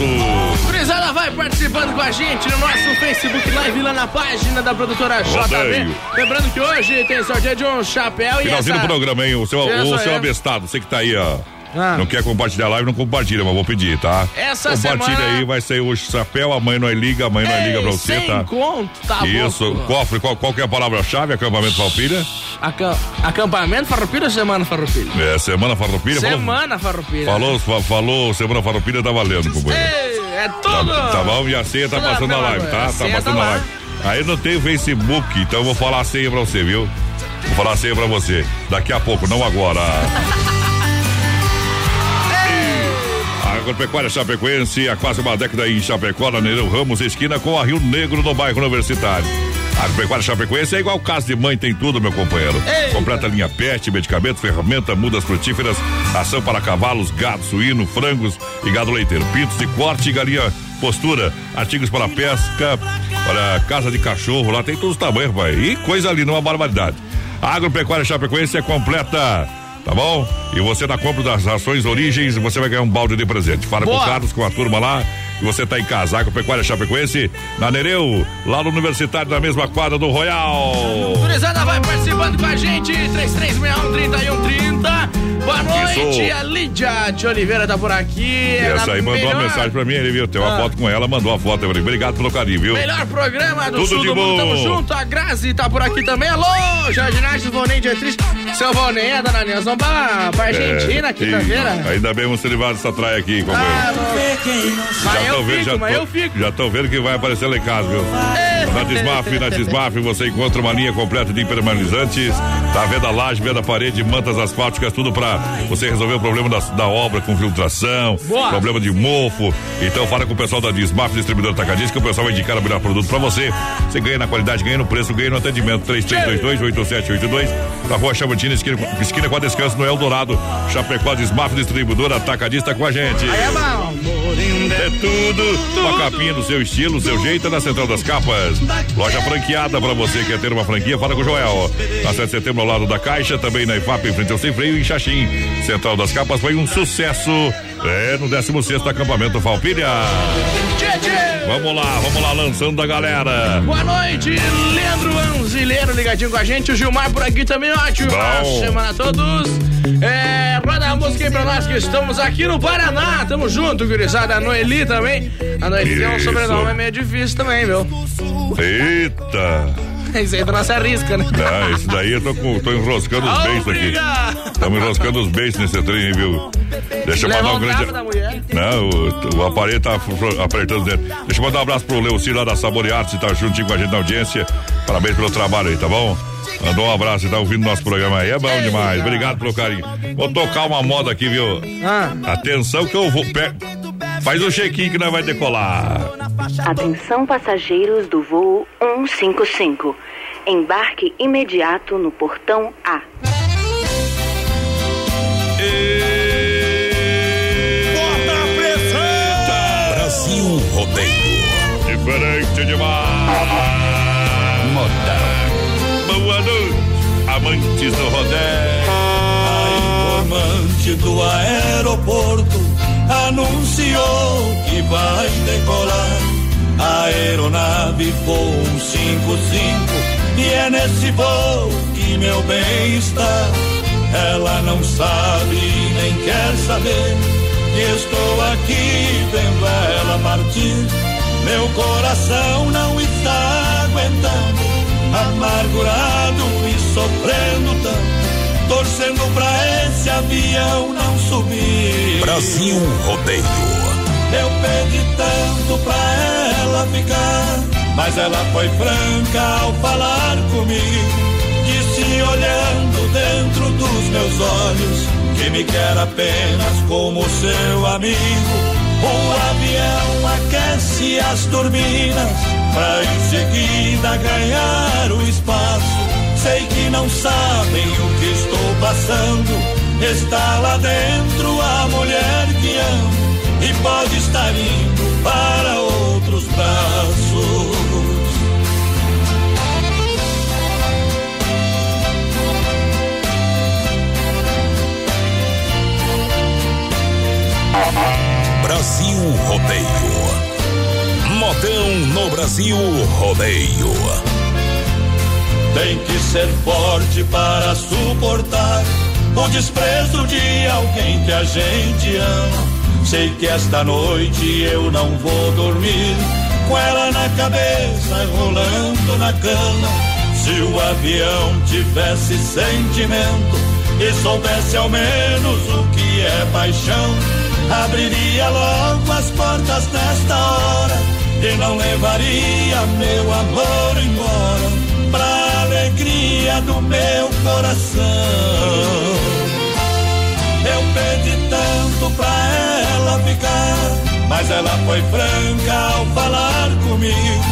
Gurizada vai participando com a gente no nosso Facebook Live lá na página da produtora JB. Lembrando que hoje tem sorteio de um chapéu e Finalzinho essa... do programa, hein? O seu, o seu aí. abestado, você que tá aí, ó. Ah. Não quer compartilhar a live, não compartilha, mas vou pedir, tá? Essa Compartilha semana- aí, vai sair o chapéu, a mãe não é liga, a mãe não é liga pra você, tá? conto, tá Isso, bom. cofre, qual, qual que é a palavra-chave? Acampamento Farroupilha? Acam- Acampamento Farroupilha ou Semana Farroupilha? É, Semana Farroupilha? Falou- Semana Farroupilha. Falou, fa- falou, Semana Farroupilha tá valendo, companheiro. Ei, é Tá, tudo. tá bom? E a ceia tá passando na pela live, tá? manhã. Tá Ceia passando tá na lá. live. Aí não tem o Facebook, então eu vou falar a senha pra você, viu? Vou falar a senha pra você. Daqui a pouco, não agora. Agropecuária Chapecoense, há quase uma década em Chapecó, na Nereu Ramos, esquina com a Rio Negro, no bairro Universitário. A Agropecuária Chapecoense é igual casa de mãe, tem tudo, meu companheiro. Completa linha pet, medicamentos, ferramenta, mudas frutíferas, ação para cavalos, gado, suíno, frangos e gado leiteiro. Pintos de corte e galinha postura, artigos para pesca, Olha, casa de cachorro, lá tem todos os tamanhos, pai. E coisa linda, uma barbaridade. A Agropecuária Chapecoense é completa. Tá bom? E você na compra das rações origens, você vai ganhar um balde de presente. Fala Boa. com o Carlos, com a turma lá. E você tá em casa, Agropecuária Chapecoense, na Nereu, lá no Universitário, na mesma quadra do Royal. Gurizada vai participando com a gente, 3361-3130. Boa noite, Isso. a Lídia de Oliveira tá por aqui. Essa aí mandou melhor- uma mensagem pra mim, ele viu? Tem uma Ah. foto com ela, mandou uma foto mim. Obrigado pelo carinho, viu? Melhor programa do Tudo sul de do mundo, tamo bom. junto. A Grazi tá por aqui também. Alô, Jorge Nardes, Vonei Dietrich. Seu Vonei, a dona Nilson, vamos pra, pra Argentina, É, quinta-feira. Ainda bem você levar essa traia aqui, companheiro. Ah, Mas eu vendo, fico, mas tô, eu fico. Já tô vendo que vai aparecer lá em casa, viu? Na Desmaf, na Desmaf, você encontra uma linha completa de impermeabilizantes, tá vendo a laje, vendo a parede, mantas asfálticas, tudo pra você resolver o problema da, da obra com filtração, Boa. problema de mofo. Então fala com o pessoal da Desmaf, distribuidor Tacadista, que o pessoal vai indicar o melhor produto pra você. Você ganha na qualidade, ganha no preço, ganha no atendimento. 3322-8782, na rua Chavantina, esquina, esquina com a descanso no Eldorado. Chapecó Desmaf, distribuidora Tacadista com a gente. É bom. É tudo. Uma capinha do seu estilo, seu jeito, na Central das Capas. Loja franqueada pra você que quer ter uma franquia, fala com o Joel. Na 7 de setembro, ao lado da Caixa, também na IFAP, em frente ao Sem Freio, em Xaxim. Central das Capas foi um sucesso. É, no 16 acampamento Falpilha. Tchê, tchê. Vamos lá, vamos lá, lançando a galera. Boa noite, Leandro Anzileiro ligadinho com a gente. O Gilmar por aqui também, ótimo. Bom. Semana a todos. É, roda a música aí pra nós que estamos aqui no Paraná. Tamo junto, gurizada. A Noeli também. A Noeli tem um Isso. sobrenome meio difícil também, viu? Eita. Isso aí tu não se arrisca, né? Daí eu tô, com, tô enroscando os beijos aqui. Estamos enroscando os beijos nesse trem, viu? Deixa eu mandar um grande. da. Não, o, o aparelho tá apertando dentro. Deixa eu mandar um abraço pro Leuci lá da Sabor Artes, tá juntinho com a gente na audiência. Parabéns pelo trabalho aí, tá bom? Mandou um abraço e tá ouvindo nosso programa aí. É bom demais. Obrigado pelo carinho. Vou tocar uma moda aqui, viu? Ah. Atenção que eu vou. pe- Faz o check-in que nós vai decolar. Atenção passageiros do voo 155. Embarque imediato no portão A. Bota a pressão! Brasil Rodeio. Diferente demais. Modão. Boa noite, amantes do rodeio. A informante do aeroporto anunciou que vai decolar. A aeronave voo 155 e é nesse voo que meu bem está. Ela não sabe nem quer saber que estou aqui vendo ela partir. Meu coração não está aguentando, amargurado e sofrendo tanto, torcendo pra esse avião não subir. Brasil Rodeio. Eu pedi tanto pra ela ficar, mas ela foi franca ao falar comigo. Disse olhando dentro dos meus olhos que me quer apenas como seu amigo. O avião aquece as turbinas pra em seguida ganhar o espaço. Sei que não sabem o que estou passando. Está lá dentro a mulher que amo e pode estar indo para outros braços. Brasil Rodeio. Modão no Brasil Rodeio. Tem que ser forte para suportar o desprezo de alguém que a gente ama. Sei que esta noite eu não vou dormir com ela na cabeça, rolando na cama. Se o avião tivesse sentimento e soubesse ao menos o que é paixão, abriria logo as portas nesta hora e não levaria meu amor embora pra alegria do meu coração. Eu pedi tanto pra ela ficar, mas ela foi franca ao falar comigo.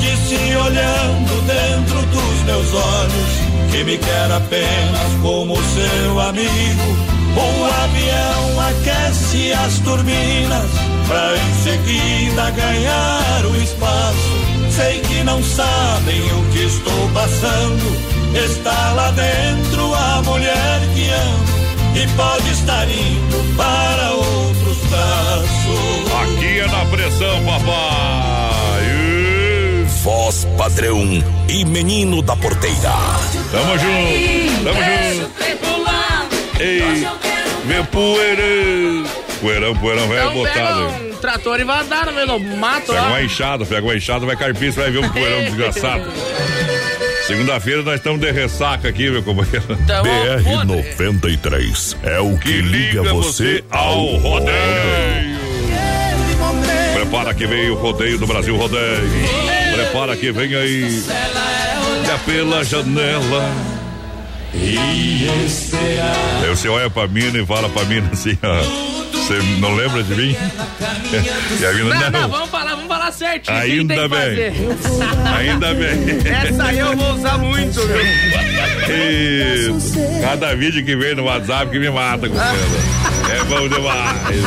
Disse olhando dentro dos meus olhos que me quer apenas como seu amigo. O avião aquece as turbinas pra em seguida ganhar o espaço. Sei que não sabem o que estou passando. Está lá dentro a mulher que amo e pode estar indo para outros braços. Aqui é na pressão, papai. Voz padrão e menino da porteira. Tamo junto, tamo junto. Ei, meu poeirão. Poeirão, poeirão, velho pega botado. Trator e vai andar no meio do mato Pega lá. uma enxada, pega uma enxada, vai carpir, você vai ver um poeirão desgraçado. Segunda-feira nós estamos de ressaca aqui, meu companheiro. BR 93 é o que, liga você ao rodeio. Prepara que vem o rodeio do Brasil Rodeio. Prepara que vem aí. É pela janela. E. Aí você olha pra mina e fala pra mina assim, ó. Você não lembra de mim? A mina, Não, não. não, vamos falar, vamos falar certinho. Ainda bem. Ainda bem. Essa aí eu vou usar muito, viu? Isso. Cada vídeo que vem no WhatsApp que me mata, companheiro. É bom demais.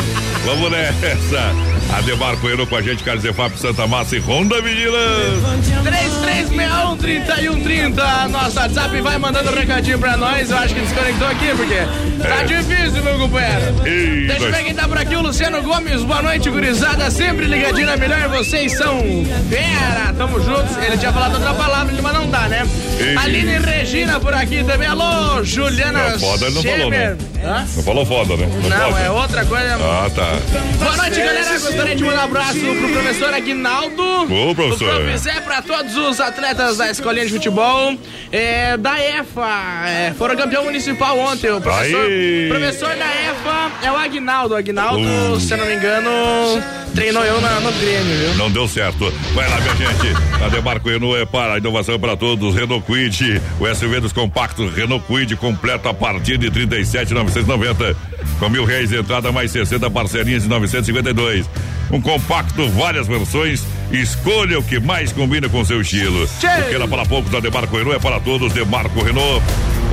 Vamos nessa. Ademar Coelho com a gente, Carlos Efap Santa Massa e Honda Vigilância. 33613130, nosso WhatsApp vai mandando um recadinho pra nós. Eu acho que desconectou aqui, porque tá É. difícil, meu companheiro. Ei, Deixa eu ver quem tá por aqui, o Luciano Gomes. Boa noite, gurizada. Sempre ligadinho na melhor. Vocês são fera. Tamo juntos. Ele tinha falado outra palavra, mas não dá, né? Ei. Aline Regina por aqui também. Alô, Juliana Não, foda ele não falou, né? Hã? Não falou foda, né? Não, foda. é outra coisa. Ah, tá. Boa noite, galera. Gostaria de mandar um abraço pro professor Aguinaldo. Ô, professor. O Professor pra todos os atletas da escolinha de futebol é, da EFA. é, foram campeão municipal ontem. O professor, professor da EFA é o Aguinaldo. O Aguinaldo, Uh. se eu não me engano, treinou eu na- no Grêmio, viu? Não deu certo. Vai lá, minha gente. Ademar Coelho é para a inovação para todos. Renault Quid, o SUV dos compactos Renault Quid completa a partir de 37,990. Com mil reais de entrada, mais 60 parcelinhas de 952. Um compacto, várias versões. Escolha o que mais combina com seu estilo. Porque era para poucos, a Demarco Renault é para todos. Demarco Renault.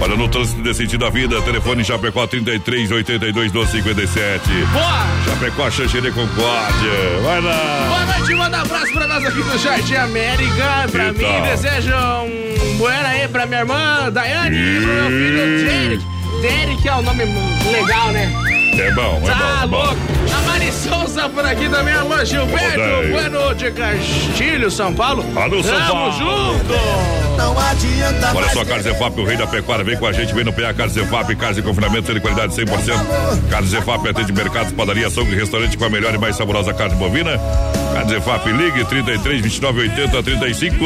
Olha, no trânsito desse sentido da vida, telefone Chapecó 33 82 12 57. Boa! Chapecó, Xanxerê Concórdia. Vai lá. Boa noite, manda um abraço pra nós aqui do Jardim América. Pra mim, desejo um buena aí pra minha irmã Daiane e pro meu filho Derek. Derek é o nome legal, né? É bom, é Tá bom, é bom. louco. A Mari Souza por aqui também. Alô, Gilberto. Bueno de Castilho, São Paulo. Alô, São Tamo Paulo. junto. Não adianta Olha só, Carlos Efap, o rei da pecuária, vem com a gente, vem no PA Carlos Efap, casa de confinamento, de qualidade 100%. Carlos Efap atende mercados, padaria, açougue, restaurante com a melhor e mais saborosa carne bovina. Carlos Efap, ligue 33 29 80 35.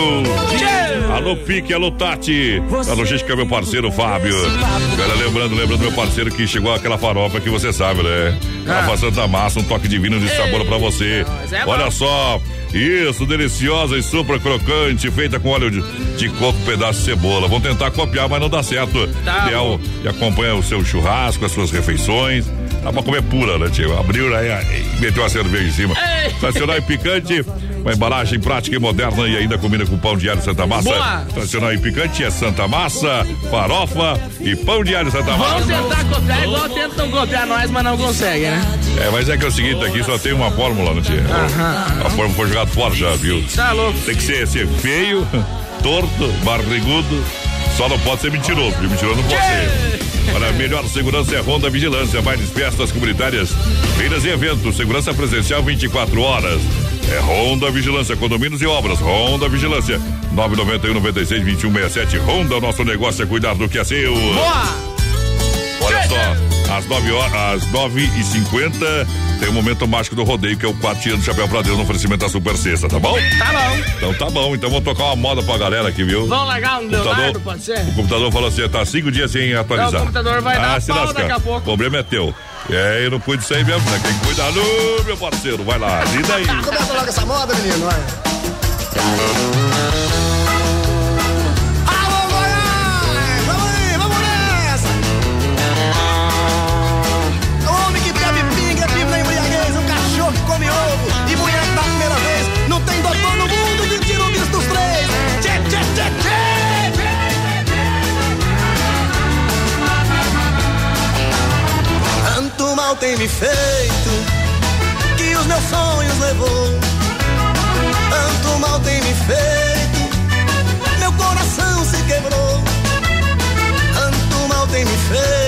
Alô, Pique, alô, Tati. A logística, meu parceiro Fábio. Cara, lembrando, lembrando, meu parceiro, que chegou aquela farofa que você sabe, né? Farofa Santa Massa, um toque divino de sabor pra você. é bom. Olha só, isso, deliciosa e super crocante, feita com óleo de, de coco, pedaço de cebola. Vão tentar copiar, mas não dá certo. Tá Ideal e acompanha o seu churrasco, as suas refeições. Dá pra comer pura, né, tio? Abriu aí, aí meteu a cerveja em cima. Tradicional e picante, uma embalagem prática e moderna e ainda combina com pão de alho Santa Massa. Boa. Tradicional e picante é Santa Massa, farofa e pão de alho Santa Vamos Massa. tentar copiar igual tentam copiar nós, mas não conseguem, né? É, mas é que é o seguinte, aqui só tem uma fórmula, né, tia? A fórmula foi jogada fora já, viu? Tá louco. Tem que ser, ser feio, torto, barrigudo. Só não pode ser mentiroso, porque mentiroso não pode ser. Olha, a melhor segurança é Ronda Vigilância, mais festas comunitárias, feiras e eventos, segurança presencial 24 horas. É Ronda Vigilância, condomínios e obras. Ronda Vigilância, 991 96 21 67. Ronda, nosso negócio é cuidar do que é seu. Boa! Olha só, às 9 horas, às 9 e 50 tem o momento mágico do rodeio, que é o quarto dia do Chapéu pra Deus no oferecimento da Super Sexta, tá bom? Tá bom. Então tá bom, então vou tocar uma moda pra galera aqui, viu? Vamos largar um Leonardo, pode ser? O computador falou assim, tá cinco dias sem atualizar. Não, o computador vai dar se pau daqui a pouco. O problema é teu. É, eu não cuido disso aí mesmo, né? Quem cuida, no, meu parceiro, vai lá, lida aí. Começa logo essa moda, menino, vai. Mal tem me feito que os meus sonhos levou. Tanto mal tem me feito, meu coração se quebrou. Tanto mal tem me feito,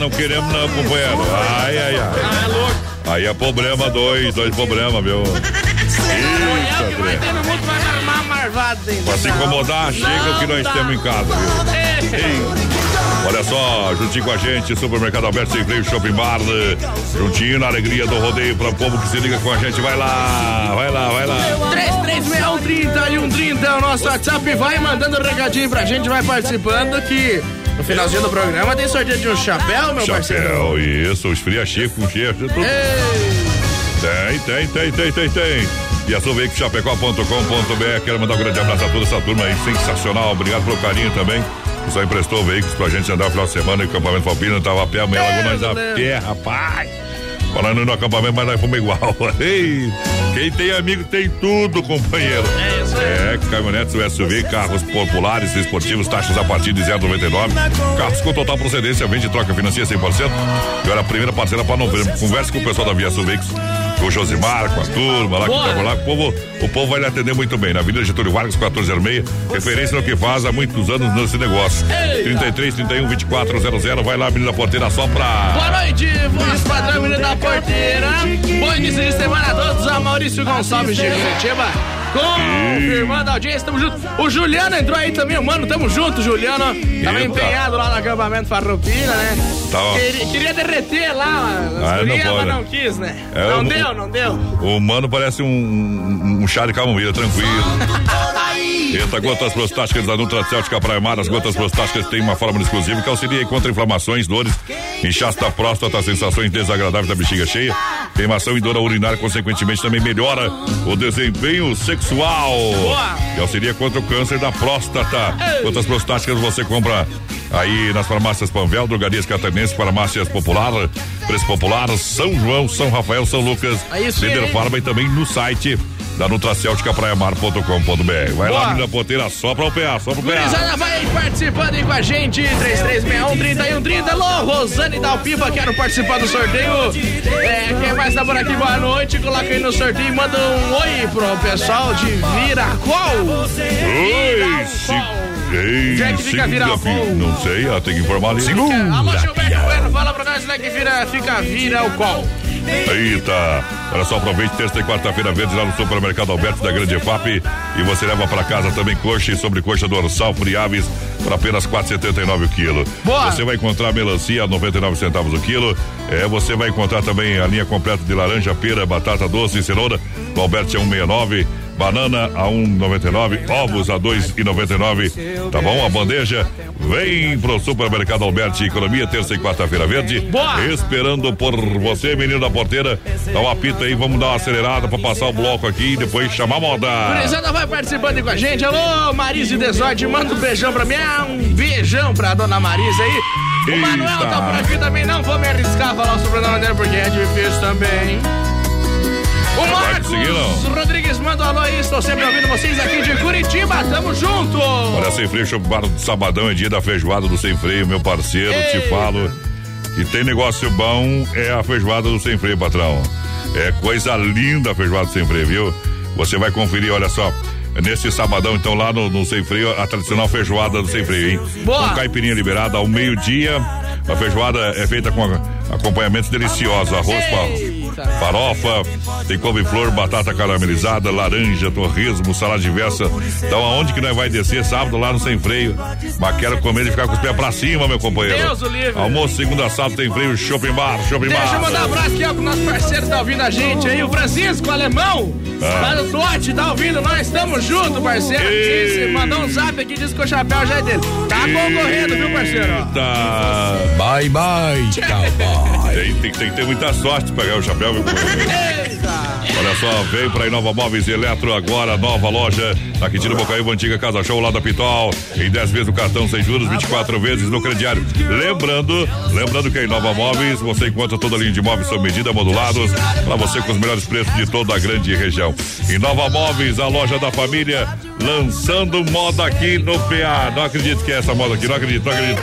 não queremos não, companheiro. Ai, ai, ai. É louco. Aí é problema dois, dois problemas, viu? Eita. Pra se incomodar, chega o que nós temos em casa, viu? Ei. Olha só, juntinho com a gente, Supermercado Alberto Sem Freio Shopping Bar, eh, juntinho na alegria do rodeio para o povo que se liga com a gente. Vai lá, vai lá, vai lá. 336130 e 130 é o nosso WhatsApp. Vai mandando um recadinho pra gente, vai participando que no finalzinho do programa tem sorteio de um chapéu, meu parceiro. Chapéu, isso, os fria chico, com cheiro, tudo. Tem, tem, tem, tem, tem, tem. E a sua Chapecó.com.br. Quero mandar um grande abraço a toda essa turma aí, sensacional. Obrigado pelo carinho também. Só emprestou veículos pra gente andar no final de semana e o acampamento Falpina tava a pé, amanhã logo nós a pé, rapaz. Falando no acampamento, mas nós fomos igual. Ei, quem tem amigo tem tudo, companheiro. É isso aí. É, caminhonetes, SUV, carros populares, esportivos, taxas a partir de 0,99. Carros com total procedência, vende troca financia 100%. E olha, a primeira parcela para novembro. Converse com o pessoal da Via Veículos, com o Josimar, com a turma lá Boa. que tá lá. O povo, o povo vai lhe atender muito bem. Na Avenida Getúlio Vargas, 1406. Referência no que faz há muitos anos nesse negócio. 33, 31, 24, 00. Vai lá, Avenida Porteira, só pra. Boa noite, voz padrão, menino da porteira. Bom início de semana a todos. A Maurício Gonçalves de Curitiba. Confirmando a audiência, tamo junto. O Juliano entrou aí também, mano. Tamo junto, Juliano. Tava Eita. empenhado lá no acampamento Farroupilha, né? Tava. Queria, queria derreter lá, as Ah, não pode. mas não quis, né? É, não o- deu, não deu. O mano parece um, um, um chá de camomila, tranquilo. Eita, gotas prostáticas da Nutracéutica Praia Mar. As gotas prostáticas têm uma fórmula exclusiva que auxilia contra inflamações, dores, inchaço da próstata, sensações desagradáveis da bexiga cheia, queimação e dor urinária, consequentemente também melhora o desempenho sexual. Boa. E auxilia contra o câncer da próstata. Gotas prostáticas você compra aí nas farmácias Panvel, drogarias catarinenses, farmácias popular, preço popular, São João, São Rafael, São Lucas, É. Líder Farma e também no site da Nutracéutica Praiamar.com.br. Vai lá, Boa. menina poteira, só pra o PA, só pro PA. Gurizada, vai participando aí com a gente. 3361-3130. Alô, Rosane Dalpiba, quero participar do sorteio. É, quem mais tá por aqui, boa noite. Coloca aí no sorteio e manda um oi pro pessoal de Viracol. Oi. Ei, Onde é que fica segunda Viracol? Não sei, ah, tem que informar ali. Alô, Gilberto Bueno, fala pra nós onde é que vira, fica vira o qual. Eita, olha só, aproveite terça e quarta-feira verde lá no supermercado Alberto da Grande FAP e você leva pra casa também coxa e sobrecoxa dorsal friáveis por apenas 4,79 o quilo. Boa. Você vai encontrar melancia a 99 centavos o quilo. É, você vai encontrar também a linha completa de laranja, pera, batata doce e cenoura. O Alberto é 169. Banana a 1,99, ovos a 2,99. Tá bom? A bandeja vem pro supermercado Alberti Economia, terça e quarta-feira verde. Boa! Esperando por você, menino da porteira. Dá uma pita aí, vamos dar uma acelerada pra passar o bloco aqui e depois chamar a moda. Gurizada vai participando aí com a gente. Alô, Marise Desorde, manda um beijão pra mim. Ah, um beijão pra dona Marisa aí. O Manuel tá por aqui também. Não vou me arriscar a falar o sobrenome dele porque é difícil também. O Marcos. Rodrigues manda um alô aí. Estou sempre ouvindo vocês aqui de Curitiba. Tamo junto. Olha, sem freio, Bar do Sabadão é dia da feijoada do Sem Freio, meu parceiro, te Ei. falo. Que tem negócio bom é a feijoada do Sem Freio, patrão. É coisa linda a feijoada do Sem Freio, viu? Você vai conferir, olha só. Nesse sabadão, então, lá no, no Sem Freio, a tradicional feijoada do Sem Freio, hein? Boa. Com caipirinha liberada ao meio-dia. A feijoada é feita com acompanhamentos deliciosos. Arroz, farofa, tem couve-flor, batata caramelizada, laranja, torresmo, salada diversa. Então, aonde que nós vai descer sábado lá no Sem Freio? Mas quero comer e ficar com os pés pra cima, meu companheiro. Deus o livre. Almoço, segunda, sábado, tem freio, shopping bar, shopping Deixa bar. eu mandar um abraço aqui, ó, pro nosso parceiro que tá ouvindo a gente aí, o Francisco Alemão. Ah. Lá no Tote, tá ouvindo nós? Tamo junto, parceiro. Ei. Disse, mandou um zap aqui, disse que o chapéu já é dele. Tá concorrendo, viu, parceiro? Tá. Bye, bye, cowboy. Tem, tem, tem que ter muita sorte pra ganhar o chapéu, Olha só, veio pra Inova Móveis Eletro agora, nova loja. Aqui tira Bocaíba, antiga Casa Show lá da Pitol. Em 10 vezes no cartão, sem juros, 24 vezes no crediário. Lembrando, lembrando que a Inova Móveis você encontra toda a linha de móveis sob medida, modulados, pra você com os melhores preços de toda a grande região. Inova Móveis, a loja da família, lançando moda aqui no PA. Não acredito que é essa moda aqui, não acredito, não acredito.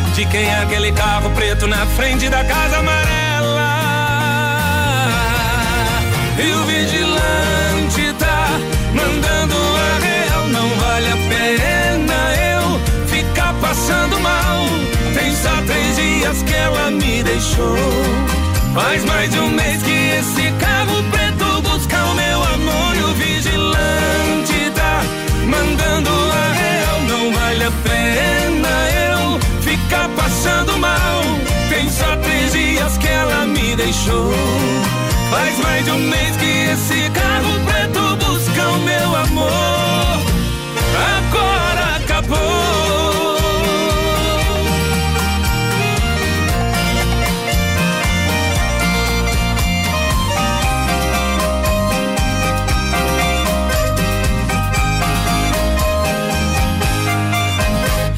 de quem é aquele carro preto na frente da casa amarela? E o vigilante tá mandando a real, não vale a pena eu ficar passando mal. Tem só três dias que ela me deixou. Faz mais de um mês que esse carro preto busca o meu amor e o vigilante tá mandando a real. Não vale a pena Só três dias que ela me deixou. Faz mais de um mês que esse carro preto busca o meu amor. Agora acabou.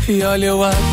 E olha eu aqui,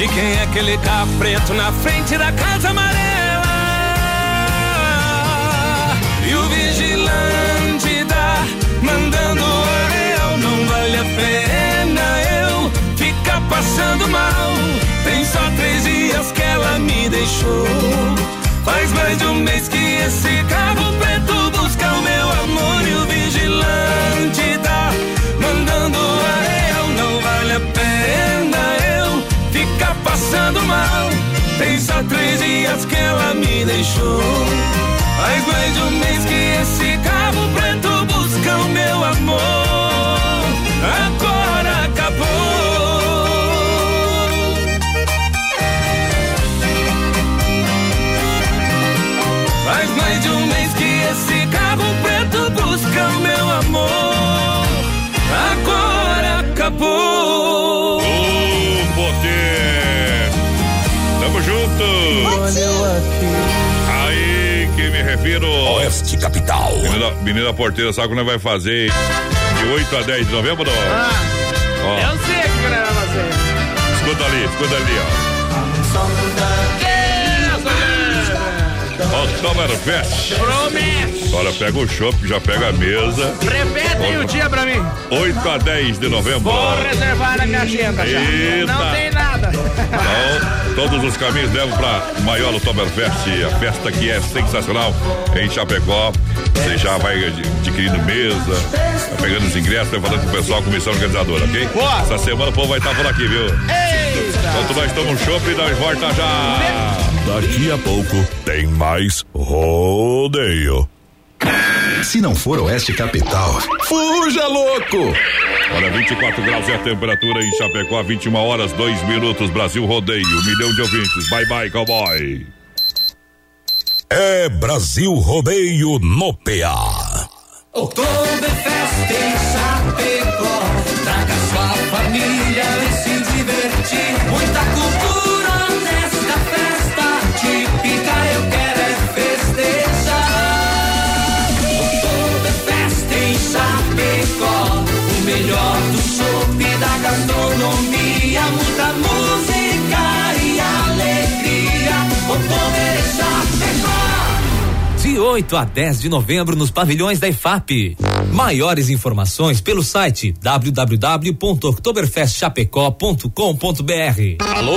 de quem é aquele carro preto na frente da casa amarela? E o vigilante tá mandando real, não vale a pena eu ficar passando mal. Tem só três dias que ela me deixou. Faz mais de um mês que esse carro preto busca o meu amor e o vigilante passando mal. Só três dias que ela me deixou. Menina, menina porteira, sabe o que nós vai fazer? De 8 a 10 de novembro, não? Ah, Ó, eu sei o que vai fazer. escuta ali, escuta ali, ó. Oktoberfest. Promete. Olha, pega o chopp, já pega a mesa. Repete aí o dia pra mim. 8 a 10 de novembro. Vou reservar na minha agenda já. Eita. Não tem nada. Então, todos os caminhos levam para maior Oktoberfest, a festa que é sensacional em Chapecó. Você já vai adquirindo mesa, vai pegando os ingressos, vai falando com o pessoal, comissão organizadora, ok? Boa. Essa semana o povo vai estar por aqui, viu? Eita. Enquanto nós tomamos chopp, nós volta já. Daqui a pouco tem mais rodeio. Se não for Oeste Capital, fuja louco! Olha, 24 graus é a temperatura em Chapecó, 21 horas, 2 minutos, Brasil Rodeio, um milhão de ouvintes. Bye bye, cowboy. É Brasil Rodeio no PA. Oktoberfest em Chapecó. Traga sua família 8 a 10 de novembro nos pavilhões da IFAP. Maiores informações pelo site www.oktoberfestchapecó.com.br. Alô,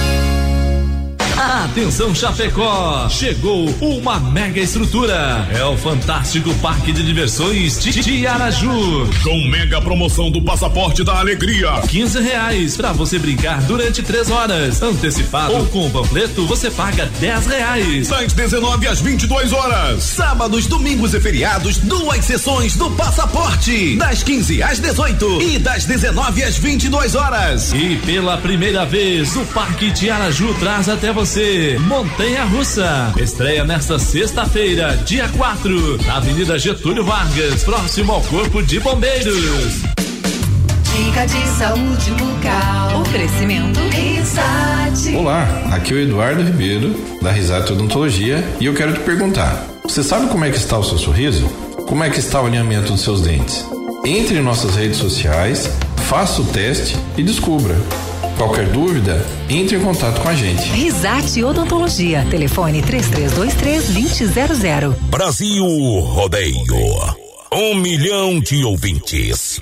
Atenção Chapecó! Chegou uma mega estrutura. É o fantástico Parque de Diversões Titi Araju. Com mega promoção do Passaporte da Alegria. 15 reais pra você brincar durante três horas. Antecipado ou com o panfleto, você paga 10 reais. Das 19 às 22 horas. Sábados, domingos e feriados, duas sessões do Passaporte. Das 15 às 18 e das 19 às 22 horas. E pela primeira vez, o Parque Tiaraju traz até você Montanha Russa. Estreia nesta sexta-feira, dia 4, na Avenida Getúlio Vargas, próximo ao Corpo de Bombeiros. Dica de saúde bucal. Oferecimento Risate. Olá, aqui é o Eduardo Ribeiro, da Risate Odontologia, e eu quero te perguntar: você sabe como é que está o seu sorriso? Como é que está o alinhamento dos seus dentes? Entre em nossas redes sociais, faça o teste e descubra. Qualquer dúvida, entre em contato com a gente. Risate Odontologia. Telefone 3323-2000. Brasil Rodeio. Um milhão de ouvintes.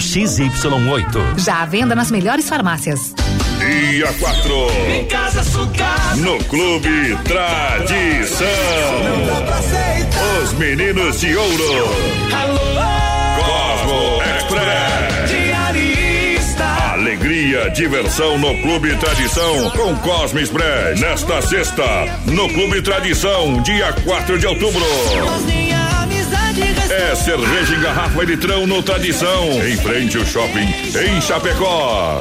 XY8. Já à venda nas melhores farmácias. Dia 4. Em casa, sucata. No Clube Tradição. Os meninos de ouro. Cosmo Express. Diarista. Alegria, diversão no Clube Tradição com Cosmo Express. Nesta sexta, no Clube Tradição, dia 4 de outubro. É cerveja em garrafa e litrão no Tradição, em frente ao shopping, em Chapecó.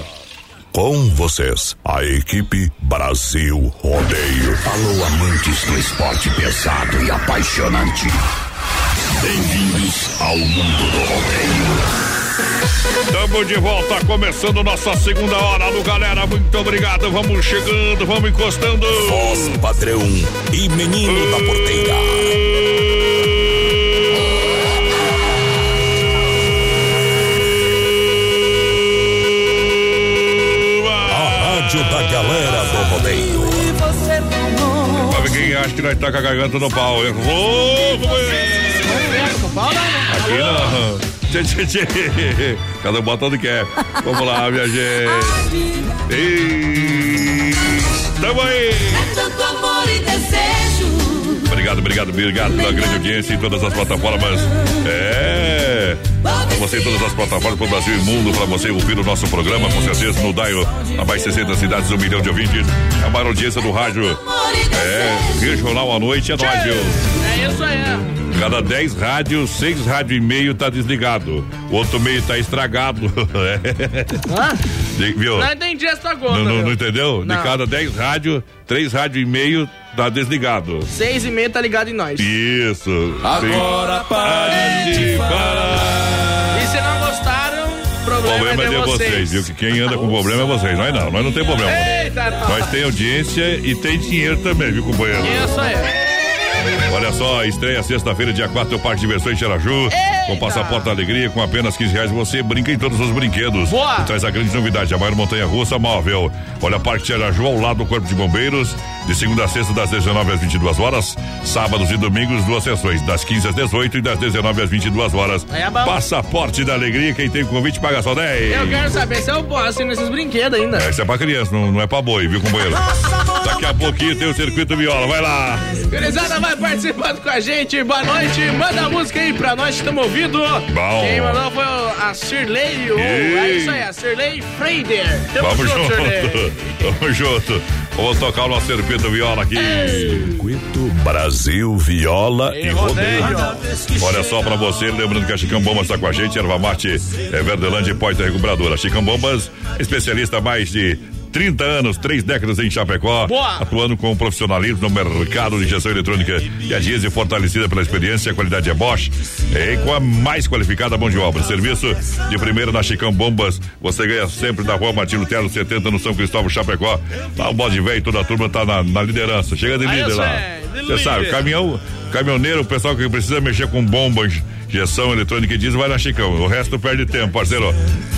Com vocês, a equipe Brasil Rodeio. Alô, amantes do esporte pesado e apaixonante. Bem-vindos ao mundo do rodeio. Estamos de volta, começando nossa segunda hora. Alô, galera, muito obrigado. Vamos chegando, vamos encostando. Voz padrão e menino da porteira. Galera do rodeio. Pra quem acha que nós tá com a garganta no pau. Errou, pau né? Aqui não. Tchê, tchê, tchê. Cada um bota onde quer. Vamos lá, minha gente. E... Tamo aí. É tanto amor e desejo. Obrigado, obrigado, obrigado pela grande audiência em todas as plataformas. É. Você em todas as plataformas pro Brasil e mundo, pra você ouvir o nosso programa, com certeza, no Dial, a mais 60 cidades, um milhão de ouvintes. A maior audiência do rádio. É, regional à noite é nóis, viu? É isso aí. Cada 10 rádios, 6 rádios e meio tá desligado. O outro meio tá estragado. É. De- Viu? Não entendi essa conta. Não, não- não entendeu? Não. De cada 10 rádios, 3 rádios e meio tá desligado. Seis e meia tá ligado em nós. Isso. Agora pare de falar. Se não gostaram, O problema, problema é de vocês, viu? Que quem anda com problema é vocês. Nós não, nós não tem problema. Eita, Nós tem audiência e tem dinheiro também, viu, companheiro? Isso aí. Olha só, estreia sexta-feira, dia 4, o Parque de Diversões Xeraju. Com passaporte da alegria, com apenas 15 reais, você brinca em todos os brinquedos. Boa. E traz a grande novidade, a maior montanha russa móvel. Olha, Parque Xeraju ao lado do Corpo de Bombeiros. De segunda a sexta, das 19 às 22 horas. Sábados e domingos, duas sessões, das 15 às 18 e das 19 às 22 horas. É bom. Passaporte da alegria, quem tem convite paga só 10. Eu quero saber se eu posso ir nesses brinquedos ainda. É, Isso é pra criança, não, não é pra boi, viu, companheiro? Daqui a pouquinho tem o circuito viola, vai lá. Gurizada vai participando com a gente. Boa noite. Manda a música aí pra nós que estamos ouvindo. Bom. Quem mandou foi o- a Shirley. o- Ei. É isso aí, a Shirley Freider. Tamo Vamos junto, junto. Shirley. Vamos junto. Vamos tocar o nosso circuito viola aqui. Circuito Brasil Viola e Rodeio. Olha só pra você, lembrando que a Chicão Bombas está com a gente, Erva Mate, é Verdelândia e Porta Recuperadora. Chicão Bombas, especialista mais de 30 anos, três décadas em Chapecó, Boa. atuando com profissionalismo no mercado de injeção eletrônica e a Diese fortalecida pela experiência, a qualidade é Bosch, e com a mais qualificada mão de obra. Serviço de primeira na Chicão Bombas, você ganha sempre na rua Martino Tero 70 no São Cristóvão, Chapecó. Lá o bode velho, toda a turma tá na, na liderança. Chega de líder lá. Você sabe, caminhão, caminhoneiro, o pessoal que precisa mexer com bombas, injeção eletrônica e diesel, vai na Chicão. O resto perde tempo, parceiro.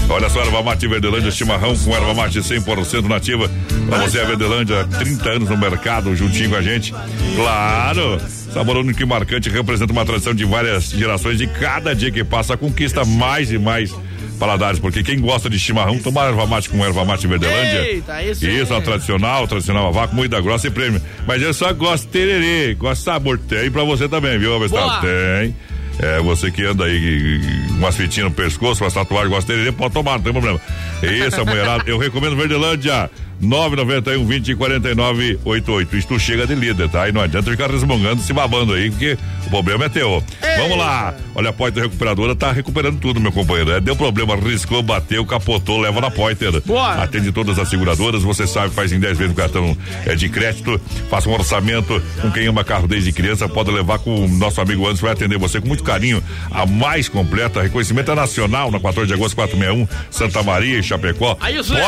Olha só, erva mate Verdelândia, chimarrão com erva mate 100% nativa. Pra você, a Verdelândia, 30 anos no mercado, juntinho com a gente. Claro! Sabor único e marcante representa uma tradição de várias gerações e cada dia que passa conquista mais e mais paladares, porque quem gosta de chimarrão, toma erva mate com erva mate Verdelândia. Eita, isso Isso, é. a tradicional, tradicional a vácuo, moída grossa e prêmio. Mas eu só gosto de tererê, gosto de sabor. Tem pra você também, viu? Boa. Tem. É, você que anda aí umas fitinhas no pescoço, umas tatuagens, gosta de tererê, pode tomar, não tem problema. Isso, mulherada, eu recomendo Verdelândia. 991 20 49 88. Isto chega de líder, tá? E não adianta ficar resmungando, se babando aí, porque o problema é teu. Vamos lá. Olha, a Poiter Recuperadora tá recuperando tudo, meu companheiro. É, deu problema, riscou, bateu, capotou, leva na Poiter. Boa. Atende todas as seguradoras, você sabe, faz em 10 vezes o cartão é, de crédito. Faça um orçamento com quem ama carro desde criança. Pode levar com o nosso amigo Anderson, vai atender você com muito carinho. A mais completa, reconhecimento é nacional, na 14 de agosto 461, Santa Maria e Chapecó. Aí, o Zé.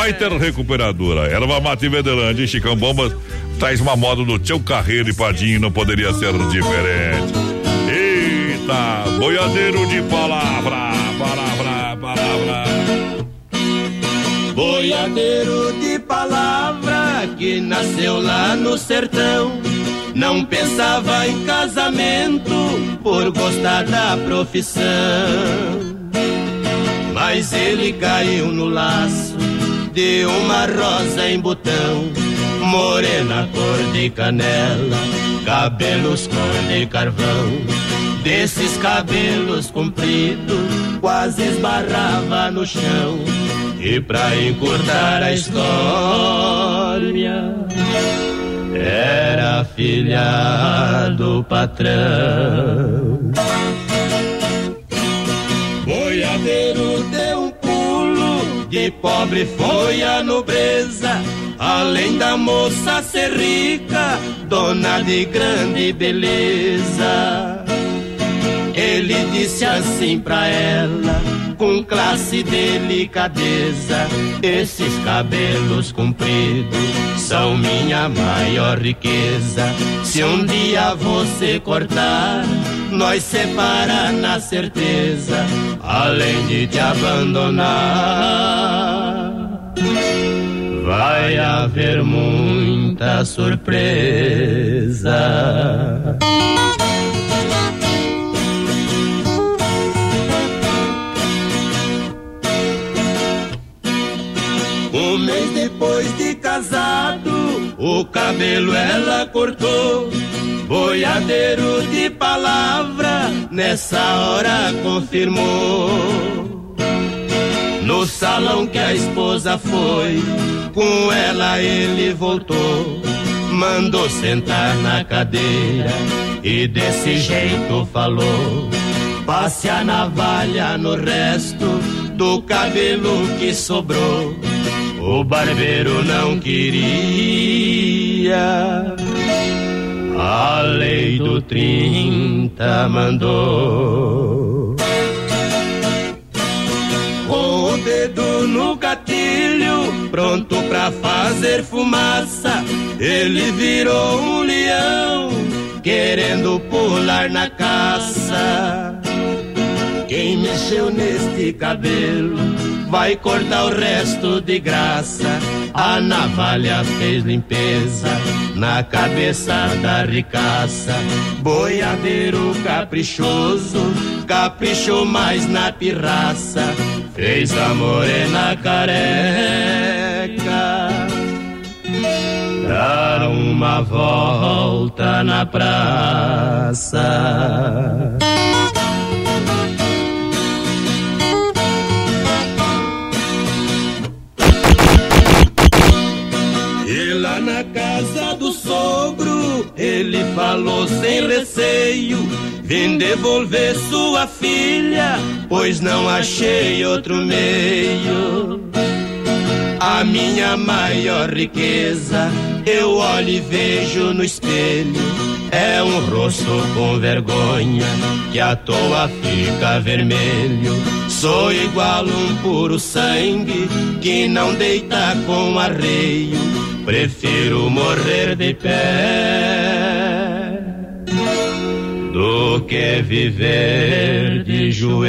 Erva Mate Verdelândia e Chicão Bombas traz uma moda do teu carreiro e padinho, não poderia ser diferente. Eita, boiadeiro de palavra, palavra, palavra. Boiadeiro de palavra que nasceu lá no sertão. Não pensava em casamento por gostar da profissão. Mas ele caiu no laço de uma rosa em botão. Morena cor de canela, cabelos cor de carvão. Desses cabelos compridos, quase esbarrava no chão. E pra encurtar a história, era filha do patrão. De pobre foi a nobreza. Além da moça ser rica, dona de grande beleza. Ele disse assim pra ela, com classe e delicadeza: Esses cabelos compridos são minha maior riqueza. Se um dia você cortar, nós separa na certeza, além de te abandonar. vai haver muita surpresa. Casado, o cabelo ela cortou. Boiadeiro de palavra, nessa hora confirmou. No salão que a esposa foi, com ela ele voltou. Mandou sentar na cadeira e desse jeito falou. Passe a navalha no resto do cabelo que sobrou. O barbeiro não queria. A lei do 30 mandou. Com o dedo no gatilho, pronto pra fazer fumaça, ele virou um leão, querendo pular na caça. Quem mexeu neste cabelo vai cortar o resto de graça. A navalha fez limpeza na cabeça da ricaça. Boiadeiro caprichoso, caprichou mais na pirraça. Fez a morena careca dar uma volta na praça. Ele falou sem receio: Vim devolver sua filha, pois não achei outro meio. A minha maior riqueza, eu olho e vejo no espelho. É um rosto com vergonha, que à toa fica vermelho. Sou igual um puro sangue, que não deita com arreio. Prefiro morrer de pé do que viver de joelho.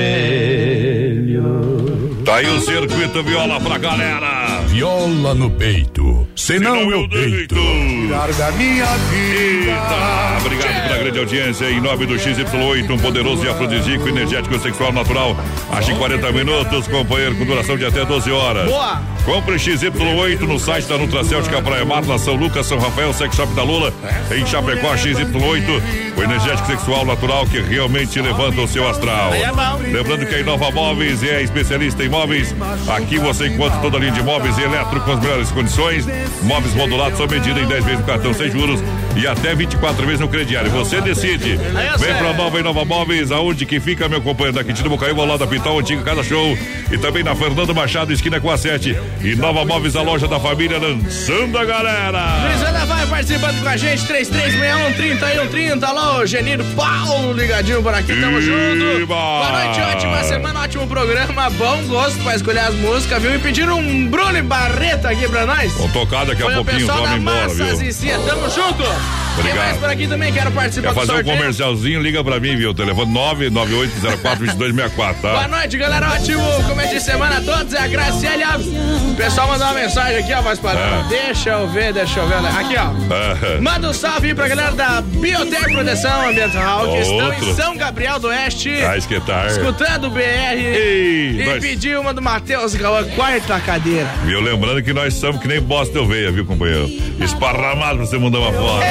Tá aí o circuito viola pra galera. Viola no peito, senão eu deito. Tirar da minha vida. Eita, obrigado pela grande audiência. Em nome do XY8, um poderoso e afrodisíaco energético sexual natural. Age em 40 minutos, companheiro, com duração de até 12 horas. Boa! Compre XY8 no site da Nutracêutica Praia Mar, na São Lucas, São Rafael, Sex Shop da Lula, em Chapecó, XY8, o energético sexual natural que realmente levanta o seu astral. É. Lembrando que a Inova Móveis é especialista em móveis. Aqui você encontra toda a linha de móveis e eletro com as melhores condições. Móveis modulados sob medida em 10 vezes no cartão sem juros e até 24 vezes no crediário. Você decide. Vem pra Nova Inova Móveis, aonde que fica meu companheiro da Quintino Bocaiúva, ao lado da Pital, antiga Casa Show. E também na Fernando Machado, esquina com a 7. E Nova Móveis, a loja da família, lançando a galera. Brisana vai participando com a gente, 3361-3130. Alô, Geniro Paulo, ligadinho por aqui, tamo junto. Boa noite, ótima semana, ótimo programa, bom gosto pra escolher as músicas, viu? E pediram um Bruno Barreto aqui pra nós. Vão tocar daqui a Foi pouquinho, vamos embora, viu? e Cia, tamo junto. Quem Obrigado. mais por aqui também quero participar Quer fazer um comercialzinho? Liga pra mim, viu? Telefone 998042264, Boa tá? noite, galera. Ótimo começo de semana a todos. É a Graciele Alves. O pessoal mandou uma mensagem aqui, ó, voz padrão. É. Deixa eu ver, deixa eu ver. Aqui, ó. É. Manda um salve aí pra galera da Biotech Proteção Ambiental, que estão Outro. em São Gabriel do Oeste. Ah, esquentar. Escutando o BR. Ei, e nós- pediu uma do Matheus Cauã, quarta cadeira. Viu? Lembrando que nós somos que nem bosta oveia, viu, companheiro? Esparramado pra você mandar uma foto.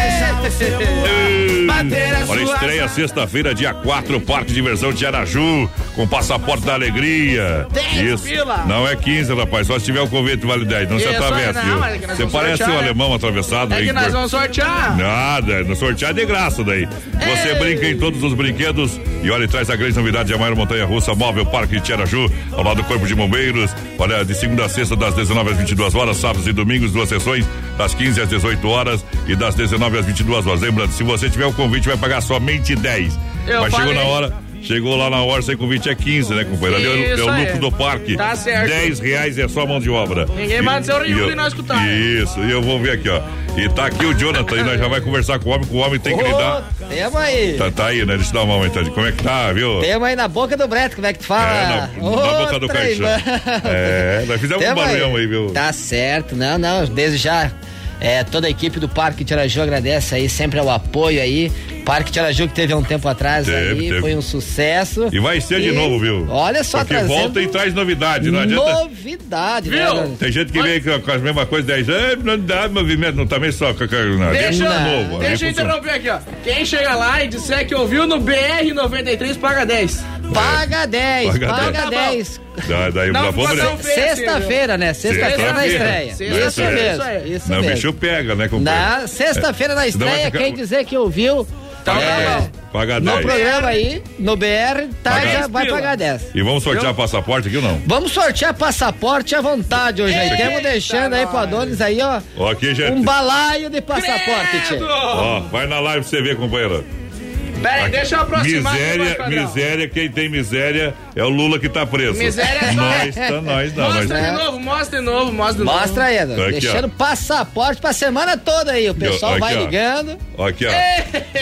Bater a Olha, estreia sexta-feira, dia 4, Parque de Diversão de Araju, com passaporte da alegria. 10 pila. Não é 15, rapaz, só se tiver o convite vale 10, não se Isso, atravessa, não, viu? é Você parece sortear, um né? alemão atravessado É aí. que nós vamos sortear. Nada, no sorteio é de graça daí. Você Ei. brinca em todos os brinquedos e olha, traz a grande novidade de Amaro Montanha Russa Móvel Parque de Tiaraju, ao lado do Corpo de Bombeiros. Olha, de segunda a sexta, das 19 às 22 horas, sábados e domingos, duas sessões, das 15 às 18 horas e das 19 às 22 horas. Lembrando, se você tiver o convite, vai pagar somente 10. Eu Mas chegou falei. na hora. Chegou lá na hora, sem convite é 15, né, companheiro? Ali é, o- é lucro do parque. Tá certo. 10 reais é só mão de obra. Ninguém manda seu E Rio eu- e nós escutar. Isso, e eu vou ver aqui, ó. E tá aqui o Jonathan, e nós já vai conversar com o homem, que o homem tem que lidar. Tamo aí. Tá, tá aí, né? Deixa eu dar uma mão, então. Como é que tá, viu? Tamo aí na boca do Breto, como é que tu fala? É, na, na boca do caixão. É, nós fizemos um Tamo barulhão aí, viu? Tá certo, não, não, desde já. É, toda a equipe do Parque Tiraju agradece aí sempre o apoio aí. Parque Tiraju que teve há um tempo atrás Teve, aí, teve. foi um sucesso. E vai ser de novo, viu? Olha só, Porque trazendo volta e traz novidade, não adianta. Novidade, né? Viu? Tem gente que vem com, com as mesmas coisas, 10 anos, não dá movimento, não também só com não, Deixa, eu- novo. deixa eu interromper aqui, ó. Quem chega lá e disser que ouviu no BR-93 paga 10. Paga 10, Paga paga 10. 10. Daí, daí Não, feio assim, Sexta-feira, né? Sexta-feira na estreia. Sexta-feira. Isso É. mesmo, isso Não, bicho pega, né, companheiro? Na sexta-feira na É. Estreia, quem dizer que ouviu, Paga é, 10. Paga no 10. programa aí, no BR, tá, Paga já 10 vai pila. pagar 10. E vamos sortear passaporte aqui ou não? Vamos sortear passaporte à vontade hoje aí. Estamos deixando aí pro Adonis aí, ó, Ó, aqui, gente. um balaio de passaporte. Ó, vai na live pra você ver, companheiro. Pera aí, deixa eu aproximar aqui Miséria, padrão. miséria, quem tem miséria é o Lula que tá preso. Miséria é Nós, tá, nós não. Mostra nós... de novo, mostra de novo, mostra de novo. Mostra aí. Aqui, Deixando ó. passaporte pra semana toda aí. O pessoal Aqui, vai ó. ligando. Aqui, ó.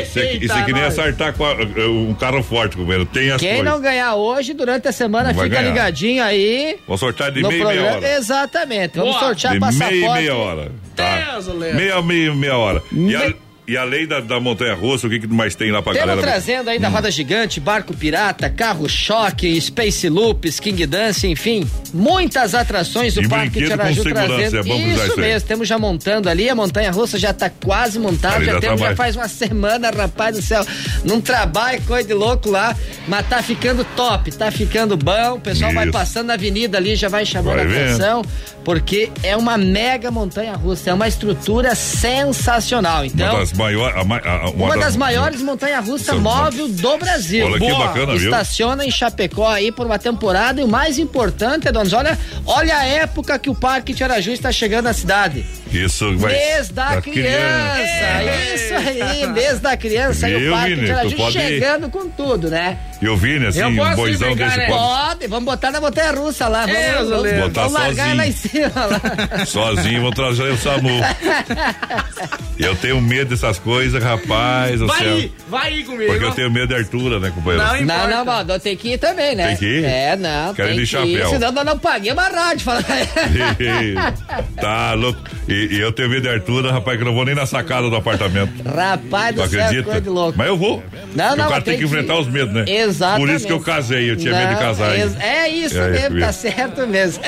Isso aqui, isso aqui nem acertar com a- um carro forte, companheiro. Tem as Quem coisas. não ganhar hoje, durante a semana, fica ganhar. ligadinho aí. Vou sortear de meia, meia programa. hora. Exatamente. Vamos Boa. sortear De passaporte. meia, meia hora. Tá. Deus, Léo. Meia, meia, meia hora. E, a, Me- e além da, da montanha russa, o que, que mais tem lá pra Temos galera? trazendo aí da Hum. Roda Gigante, Barco Pirata, Carro Choque, Space Loops, King Dance, enfim, muitas atrações do E Parque segurança, trazendo. é bom isso isso mesmo, estamos já montando ali, a montanha russa já tá quase montada, Ali já dá temos, já faz uma semana, rapaz do céu, num trabalho, coisa de louco lá, mas tá ficando top, tá ficando bom, o pessoal vai Isso. passando na avenida ali, já vai chamando Vai a atenção, porque é uma mega montanha russa, é uma estrutura sensacional, então... Uma das maiores. a ma- a- Uma, das maiores montanhas-russas São- móvel do Brasil. Olha que Boa. bacana, viu? Estaciona em Chapecó aí por uma temporada e o mais importante, Adonis, olha, olha a época que o Parque Tiaraju está chegando na cidade. Isso vai. mês da, criança. Isso aí, mês da criança. e o Parque Vini? Tu pode- chegando com tudo, né? E o Vini, assim, Eu um posso boizão desse né? pode Pode, vamos botar na montanha russa lá. Vamos, vamos, Léo. Botar vamos largar sozinho. lá em cima lá. Sozinho, vou trazer o SAMU. Eu tenho medo dessas coisas, rapaz. do Vai céu. ir, vai ir comigo. Porque eu tenho medo de altura, né, companheiro? Não Não, não, mano, tem que ir também, né? Tem que ir? É, não, Quero tem ir de ir, chapéu. senão nós não paguemos a rádio. Fala. tá louco. E, e eu tenho medo de altura, rapaz, que eu não vou nem na sacada do apartamento. Rapaz do céu, coisa de louco. Mas eu vou. Não, não, o cara tem que enfrentar os medos, né? Exatamente. Por isso que eu casei, eu tinha medo de Não, casar. ex-? É isso É, mesmo, tá certo mesmo.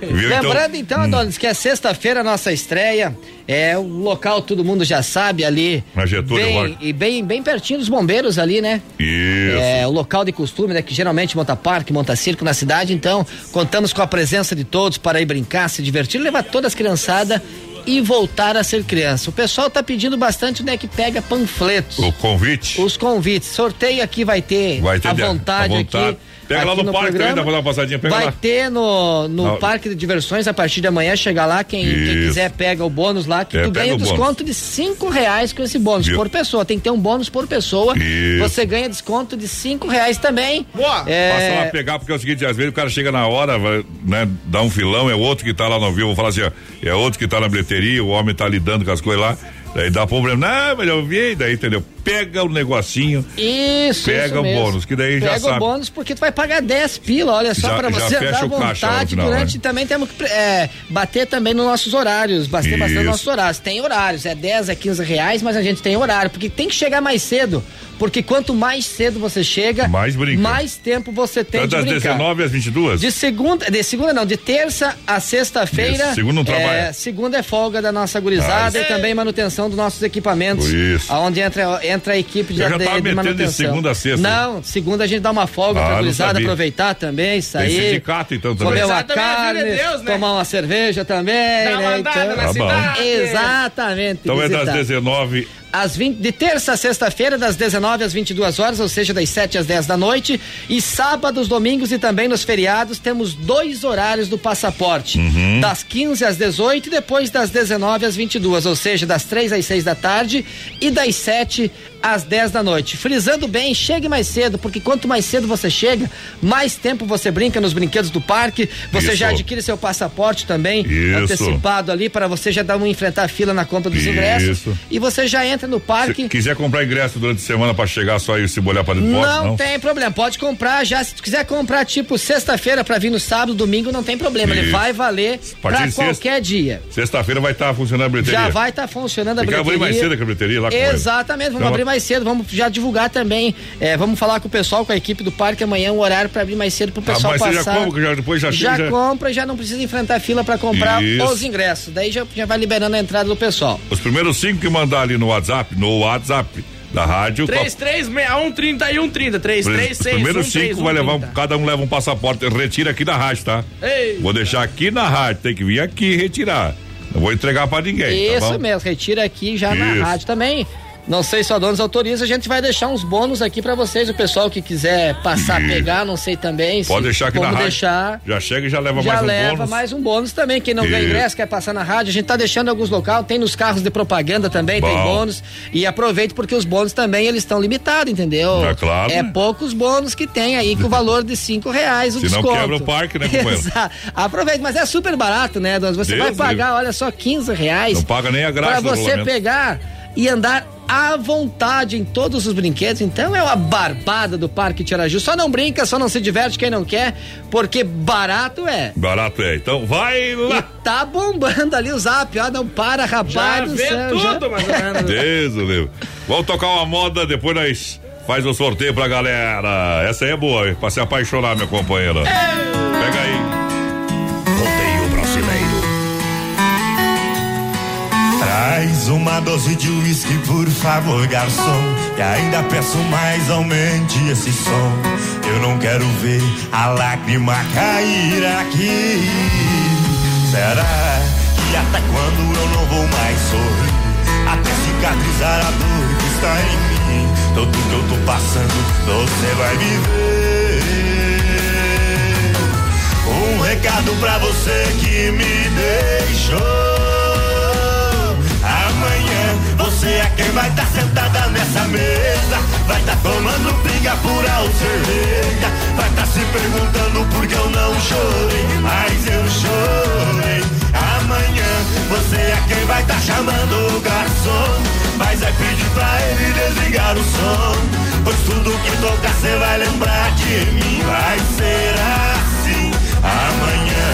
Viu? Lembrando então, hum. Adonis, que é sexta-feira a nossa estreia. É o local, todo mundo já sabe ali. Na Getúlio bem, Vargas. E bem, bem pertinho dos bombeiros ali, né? Isso. É o local de costume, né? Que geralmente monta parque, monta circo na cidade. Então, contamos com a presença de todos para ir brincar, se divertir, levar todas as criançadas e voltar a ser criança. O pessoal tá pedindo bastante, né? Que pega panfletos. O convite. Os convites. Sorteio aqui vai ter, Vai ter à de- vontade, à vontade. aqui. Pega lá aqui no parque também, programa. dá pra dar uma passadinha, pega vai lá. ter no, no Não. parque de diversões a partir de amanhã, chega lá, quem, quem quiser pega o bônus lá, que É, tu ganha desconto de cinco reais com esse bônus Viu? por pessoa. Tem que ter um bônus por pessoa. Isso. Você ganha desconto de cinco reais também. Boa. É, Passa lá pegar, porque é o seguinte, às vezes o cara chega na hora, vai, né, dá um filão, é outro que tá lá no vivo, vou falar assim, ó, é outro que tá na bilheteria, o homem tá lidando com as coisas lá, daí dá problema, não, mas eu vi, daí, entendeu? Pega o negocinho, Isso, Pega isso o mesmo. bônus, que daí já Pega sabe. o bônus porque tu vai pagar 10 pila, olha só, Já- pra já você andar à no vontade final, durante né? também temos que é, bater também nos nossos horários, bater Isso. bastante nos nossos horários. Tem horários, é 10 a 15 reais, mas a gente tem horário, porque tem que chegar mais cedo, porque quanto mais cedo você chega, Mais mais tempo você tem Então, de das brincar. 19 às 22. De segunda, de segunda não, de terça a sexta-feira. Segunda não trabalha. É, segunda é folga da nossa gurizada Ah, e também manutenção dos nossos equipamentos. Isso. Aonde entra, entra a equipe de, Eu já de, de metendo de manutenção. segunda a sexta. Não, segunda a gente dá uma folga Ah, pra aproveitar também, sair. Tem sindicato, então, também. Comer uma a carne, é Deus, né? tomar uma cerveja também, Dá uma né? andada Então, na Tá cidade. Exatamente. Então é das visitar. 19 Às 20, de terça a sexta-feira, das 19 às 22 horas, ou seja, das 7 às 10 da noite. E sábados, domingos e também nos feriados, temos dois horários do passaporte: Uhum. das 15 às 18 e depois das 19 às 22, ou seja, das 3 às 6 da tarde e das 7 às 10 da noite. Frisando bem, chegue mais cedo, porque quanto mais cedo você chega, mais tempo você brinca nos brinquedos do parque. Você Isso. já adquire seu passaporte também Isso. antecipado ali para você já dar um enfrentar a fila na compra dos Isso. ingressos. E você já entra no parque. Se quiser comprar ingresso durante a semana pra chegar só aí se bolhar pra dentro, pode, Não, não? tem problema, pode comprar já. Se quiser comprar tipo sexta-feira pra vir no sábado, domingo, não tem problema. Ele vai valer pra de sexta- qualquer dia. Sexta-feira vai estar funcionando a bilheteria. Já vai estar funcionando a bilheteria. mais cedo que a bilheteria lá com. Exatamente, vamos Então, abrir mais cedo, vamos já divulgar também. é, vamos falar com o pessoal, com a equipe do parque amanhã, um horário pra abrir mais cedo pro Ah, pessoal mas você já passar. compra, já depois já já chega, já- compra, já não precisa enfrentar fila pra comprar Isso. os ingressos. Daí já, já vai liberando a entrada do pessoal. Os primeiros cinco que mandar ali no WhatsApp, no WhatsApp da rádio. 3361 3130. Os 3361 primeiros cinco vai levar, um- cada um leva um passaporte, retira aqui da rádio, tá? Ei. Vou deixar aqui na rádio, tem que vir aqui retirar. Não vou entregar pra ninguém, tá Isso bom? mesmo, retira aqui já na Isso. rádio também. Não sei se a donos autoriza, a gente vai deixar uns bônus aqui pra vocês, o pessoal que quiser passar, Isso. pegar, não sei também. Pode deixar aqui na rádio. deixar. Já chega e já leva já mais um leva bônus. mais um bônus também. Quem não ganha Isso. ingresso, quer passar na rádio, a gente tá deixando em alguns locais, tem nos carros de propaganda também, tem Bom. bônus. E aproveite porque os bônus também eles estão limitados, entendeu? É claro. É poucos bônus que tem aí com o valor de cinco reais o Senão desconto. quebra o parque, né, companheiro? Exato. Aproveite, mas é super barato, né, Donos? Você Deus vai pagar, olha só, 15 reais. Não paga nem a graça Pra você pegar e andar à vontade em todos os brinquedos. Então é uma barbada do Parque Tiraju. Só não brinca, só não se diverte quem não quer, porque barato é. Barato é. Então vai E lá. tá bombando ali o zap, ó, não para, rapaz Já do vê céu. tudo, mais ou menos. Deus o livre. Vamos tocar uma moda, depois nós faz o sorteio pra galera. Essa aí é boa, hein? pra se apaixonar, meu companheiro. Pega aí. Traz uma dose de uísque, por favor, garçom. E ainda peço mais, aumente esse som. Eu não quero ver a lágrima cair aqui. Será que até quando eu não vou mais sorrir? Até cicatrizar a dor que está em mim. Tudo que eu tô passando, você vai viver. Um recado pra você que me deixou. Você é quem vai estar sentada nessa mesa. Vai estar tomando pinga pura ou cerveja. Vai estar se perguntando por que eu não chorei. Mas eu chorei. Amanhã você é quem vai estar chamando o garçom. Mas é pedir pra ele desligar o som. Pois tudo que tocar você vai lembrar de mim. Vai ser assim amanhã.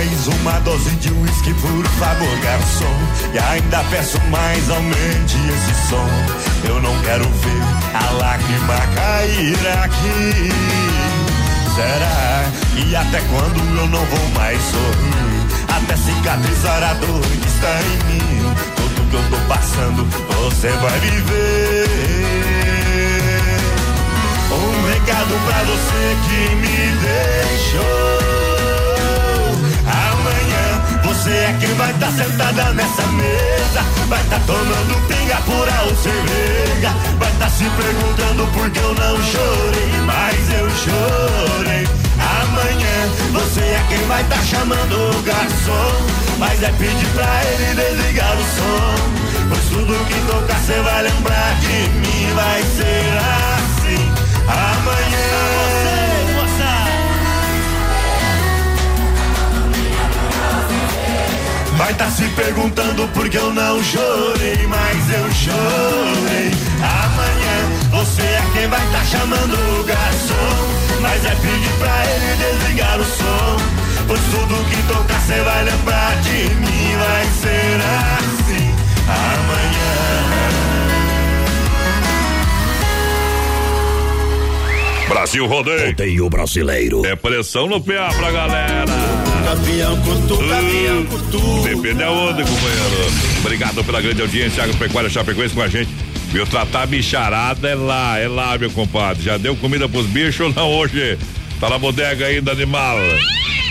Traz uma dose de uísque, por favor, garçom. E ainda peço mais, aumente esse som. Eu não quero ver a lágrima cair aqui. Será? E até quando eu não vou mais sorrir? Até cicatrizar a dor que está em mim. Tudo que eu tô passando, você vai viver. Um recado pra você que me deixou. Você é quem vai estar sentada nessa mesa. Vai estar tomando pinga pura ou cerveja. Vai estar se perguntando por que eu não chorei. Mas eu chorei. Amanhã você é quem vai estar chamando o garçom. Mas é pedir pra ele desligar o som. Pois tudo que tocar você vai lembrar de mim. Vai ser assim amanhã. Vai tá se perguntando por que eu não chorei, mas eu chorei. Amanhã você é quem vai tá chamando o garçom, mas é pedir pra ele desligar o som. Pois tudo que tocar você vai lembrar de mim, vai ser assim amanhã. Brasil Rodeio. Rodeio brasileiro. É pressão no PA pra galera. Cutu, caminhão, cutu. Depende aonde, companheiro. Obrigado pela grande audiência. Agropecuária Chapecoense com a gente. Viu, tratar bicharada é lá, é lá, meu compadre. Já deu comida pros bichos ou não hoje? Tá na bodega ainda, animal.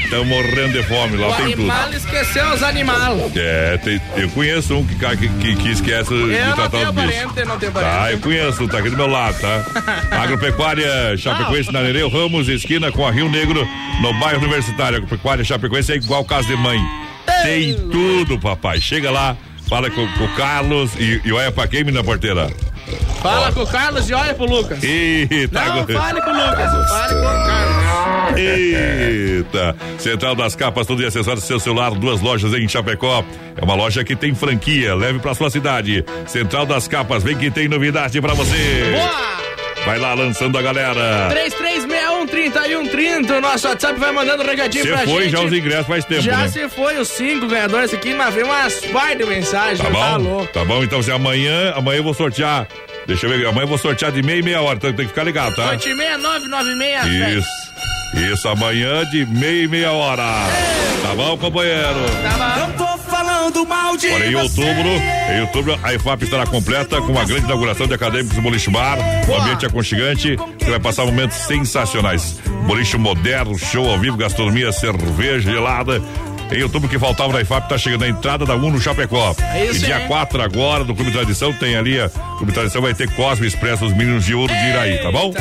Estão morrendo de fome, lá o tem tudo. animal esqueceu os animais. É, tem- eu conheço um que, que, que, que esquece de Eu não tratar os bichos. parente, não tenho parente. Tá, eu conheço, tá aqui do meu lado, tá? Agropecuária Chapecoense na Nereu Ramos, esquina com a Rio Negro, no bairro Universitário. Agropecuária Chapecoense é igual casa de mãe. Tem tudo, papai. Chega lá, fala com, com o Carlos e, e olha pra quem, menina porteira. Fala com o Carlos e olha pro Lucas. Eita, Não, agora- fale com o Lucas, fale com o Carlos. Eita! Central das Capas, tudo e acessórios do seu celular, duas lojas em Chapecó. É uma loja que tem franquia, leve pra sua cidade. Central das Capas, vem que tem novidade pra você. Boa! Vai lá lançando a galera. 3361-3130, o nosso WhatsApp vai mandando um recadinho Você pra foi gente. já os ingressos faz tempo, Já né? se foi os cinco ganhadores aqui, mas veio umas par de mensagens. Tá Tá bom? louco. Tá bom, então se amanhã, amanhã eu vou sortear. Deixa eu ver, amanhã eu vou sortear de meia e meia hora, então tem que ficar ligado, tá? 86996. Isso. Isso, amanhã de meia e meia hora. Tá bom, companheiro? Não tô falando mal de Olha, em outubro, em outubro, a IFAP estará completa com uma grande inauguração de acadêmicos do Boliche Bar, um ambiente aconchegante, que vai passar momentos sensacionais. Boliche moderno, show ao vivo, gastronomia, cerveja gelada. Em outubro que faltava na IFAP, tá chegando a entrada da Uno Chapecó. É isso, e dia hein? 4 agora, do Clube Tradição, tem ali, a Clube Tradição vai ter Cosme Expresso, os meninos de ouro de Iraí, tá bom?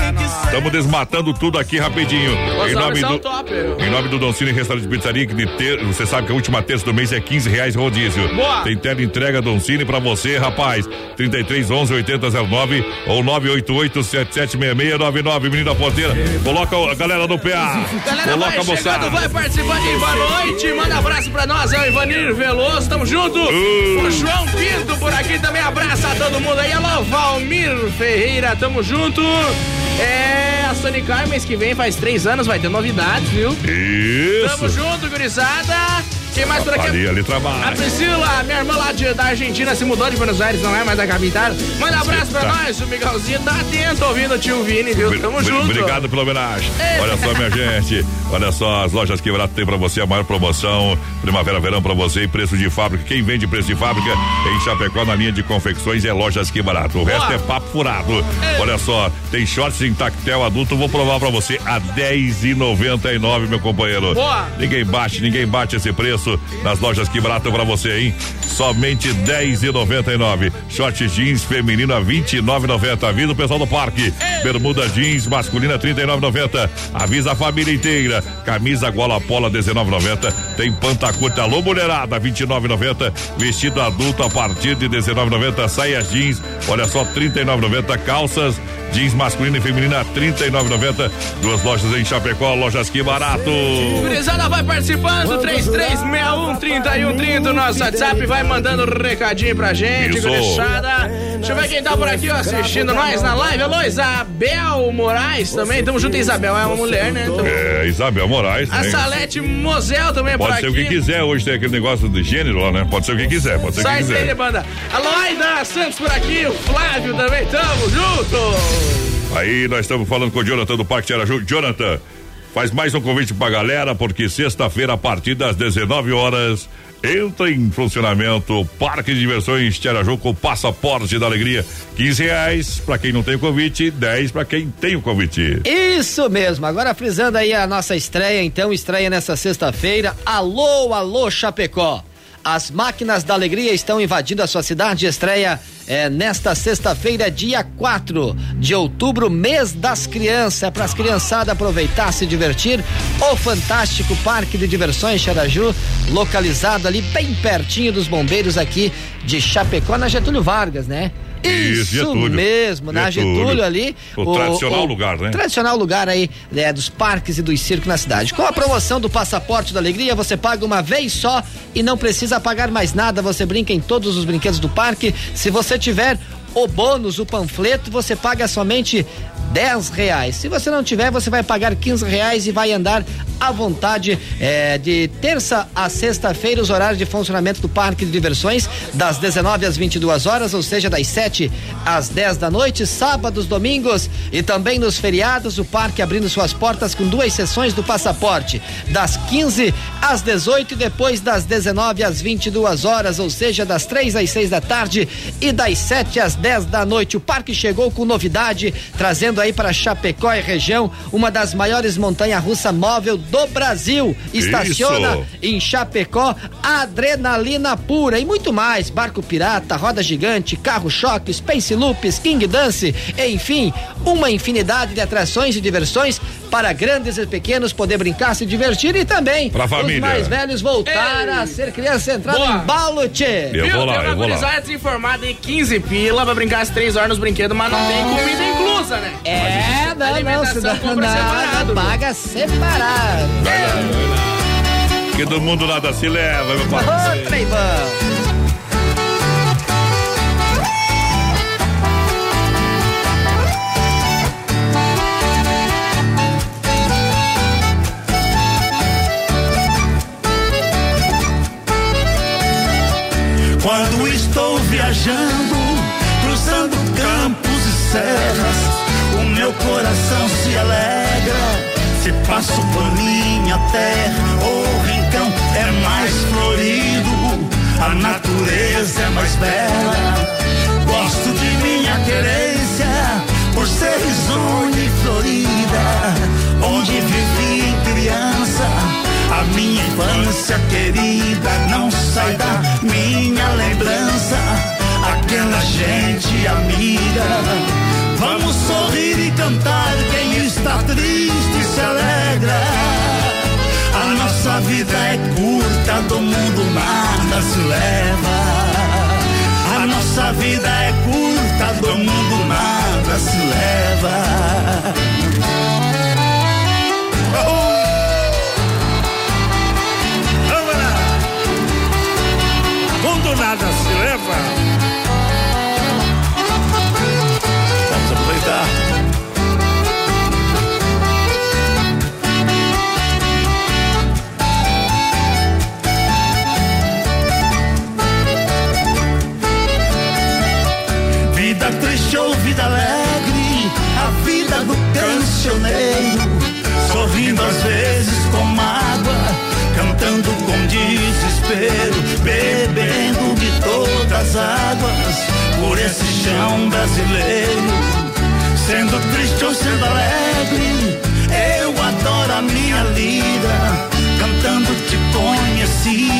Estamos desmatando tudo aqui rapidinho. Em nome do, top. em nome do Doncini Restaurante de Pizzaria, que de ter, você sabe que a última terça do mês é 15 reais rodízio. Boa. Tem tela entrega Doncini pra você, rapaz. 33 11 8009 ou 988 776699, menina ponteira. Coloca a galera no PA. Galera, Coloca vai a moçada. vai participando aí, boa noite. Manda abraço pra nós, é o Ivanir Veloso, tamo junto. Uh. O João Pinto por aqui também abraça todo mundo aí. Alô, Valmir Ferreira, tamo junto. É, a Sony Car mês que vem faz três anos, vai ter novidades, viu? Isso. Tamo junto, gurizada. Quem mais por aqui? Ali, ali A trabalha. Priscila, minha irmã lá de- da Argentina, se mudou de Buenos Aires, não é mais da capital. Manda um abraço pra Tá. nós, o Miguelzinho tá atento ouvindo o tio Vini, viu? Tamo junto. Obrigado pela homenagem. Ei. Olha só, minha gente. Olha só, as lojas Quebrato tem pra você a maior promoção. Primavera, verão pra você e preço de fábrica. Quem vende preço de fábrica em Chapecó na linha de confecções é lojas que barato. O resto é papo furado. Olha só, tem shorts em tactel adulto. Vou provar pra você a 10,99, meu companheiro. Boa. Ninguém bate, ninguém bate esse preço nas lojas que barato pra você, hein? Somente 10,99. Short jeans feminino a 29,90. Avisa o pessoal do parque. Bermuda jeans masculina 39,90. Avisa a família inteira. Camisa gola pola 19,90. Tem pantacurta alô mulherada 29,90. Vestido adulto a partir de 19,90. Saias jeans, olha só 39,90. Calças jeans masculina e feminina 39,90. Duas lojas em Chapecó, lojas que barato. Gurizada vai participando, 3361-3130, nosso WhatsApp, vai mandando recadinho pra gente, gurizada. Deixa eu ver quem tá por aqui, ó, assistindo nós na live. Alô, Isabel Moraes também, tamo junto, Isabel, é uma mulher, né? Tamo- É, Isabel Moraes. A né? Salete Mosel também por Pode aqui. ser o que quiser, hoje tem aquele negócio de gênero lá, né? Pode ser o que quiser, pode ser o que Sai quiser. dele, banda. Aida Santos por aqui, o Flávio também, tamo junto. Aí nós estamos falando com o Jonathan do Parque Tiaraju. Jonathan, faz mais um convite pra galera, porque sexta-feira, a partir das 19 horas, entra em funcionamento o Parque de Diversões Tiaraju com passaporte da alegria. 15 reais pra quem não tem o convite, 10 pra quem tem o convite. Isso mesmo. Agora frisando aí a nossa estreia, então, estreia nessa sexta-feira. Alô, alô, Chapecó. As máquinas da alegria estão invadindo a sua cidade. Estreia é, nesta sexta-feira, dia 4 de outubro, mês das crianças. É para as criançadas aproveitar, se divertir. O fantástico Parque de Diversões Xaraju, localizado ali bem pertinho dos bombeiros aqui de Chapecó, na Getúlio Vargas, né? Isso, Getúlio. mesmo, na Getúlio. Getúlio ali. O tradicional lugar, né? Tradicional lugar aí né, dos parques e dos circos na cidade. Com a promoção do Passaporte da Alegria, você paga uma vez só e não precisa pagar mais nada. Você brinca em todos os brinquedos do parque. Se você tiver o bônus, o panfleto, você paga somente 10 reais. Se você não tiver, você vai pagar 15 reais e vai andar à vontade é, de terça a sexta-feira, os horários de funcionamento do Parque de Diversões, das 19 às 22 horas, ou seja, das 7 às 10 da noite, sábados, domingos e também nos feriados, o parque abrindo suas portas com duas sessões do passaporte, das 15 às 18 e depois das 19 às 22 horas, ou seja, das 3 às 6 da tarde e das 7 às 10 da noite. O parque chegou com novidade, trazendo aí para Chapecó e região, uma das maiores montanhas russa móvel do Brasil. Estaciona Isso. em Chapecó, adrenalina pura e muito mais. Barco pirata, roda gigante, carro choque, Space Loops, King Dance, enfim, uma infinidade de atrações e diversões para grandes e pequenos poder brincar, se divertir e também Pra os família. mais velhos voltar a ser criança, Boa. embalo, tchê. Eu vou lá, eu vou lá. gurizada desinformada em 15 pila pra brincar às 3 horas nos brinquedos, mas não tem comida inclusa, né? É, não, não, Alimentação senão compra separado, nada, paga separado. Vai lá, vai lá. Que do mundo nada se leva, meu Ô, parceiro. Quando estou viajando, cruzando campos e serras, o meu coração se alegra. Se passo por minha terra, o rincão é mais florido, a natureza é mais bela. Gosto de minha querência, por ser risonha e florida, onde vivi criança. A minha infância querida não sai da minha lembrança. Aquela gente amiga. Vamos sorrir e cantar. Quem está triste se alegra. A nossa vida é curta, do mundo nada se leva. A nossa vida é curta, do mundo nada se leva. Vamos esse chão brasileiro. Sendo triste ou sendo alegre, eu adoro a minha lida, cantando te conheci.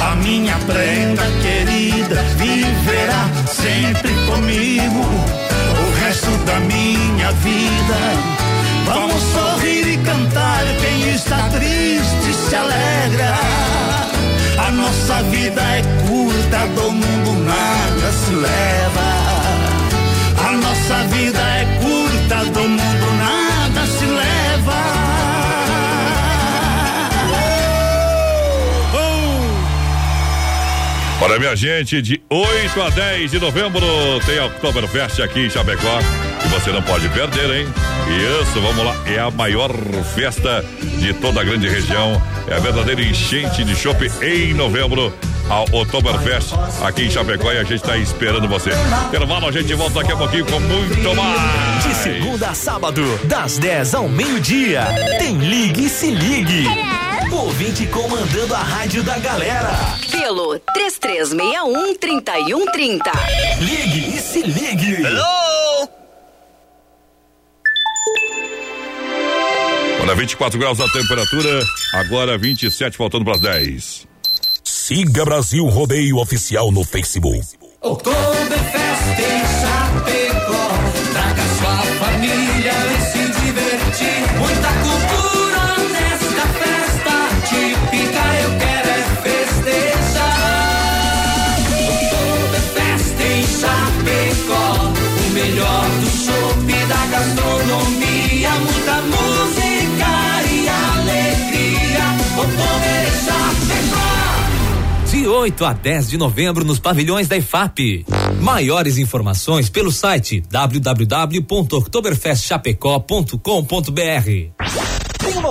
A minha prenda querida viverá sempre comigo o resto da minha vida. Vamos sorrir e cantar. Quem está triste se alegra. Nossa vida é curta, do mundo nada se leva. A nossa vida é curta, Olha, minha gente, de 8 a 10 de novembro tem Oktoberfest aqui em Chapecó. E você não pode perder, hein? Isso, vamos lá. É a maior festa de toda a grande região. É a verdadeira enchente de chopp em novembro. A Oktoberfest aqui em Chapecó e a gente está esperando você. Intervalo, a gente volta daqui a pouquinho com muito mais. De segunda a sábado, das 10 ao meio-dia, tem Ligue e Se Ligue. Ouvinte comandando a rádio da galera. Pelo 3361 3130. Ligue e Se Ligue. Hello! Olha, 24 graus a temperatura, agora 27, faltando para as 10. Siga Brasil Rodeio Oficial no Facebook. Oktoberfest em Chapecó. Traga sua família e se divertir. Muita melhor do chopp da gastronomia. Muita música e alegria. Oktober em Chapecó. De 8 a 10 de novembro nos pavilhões da IFAP. Maiores informações pelo site www.oktoberfestchapecó.com.br.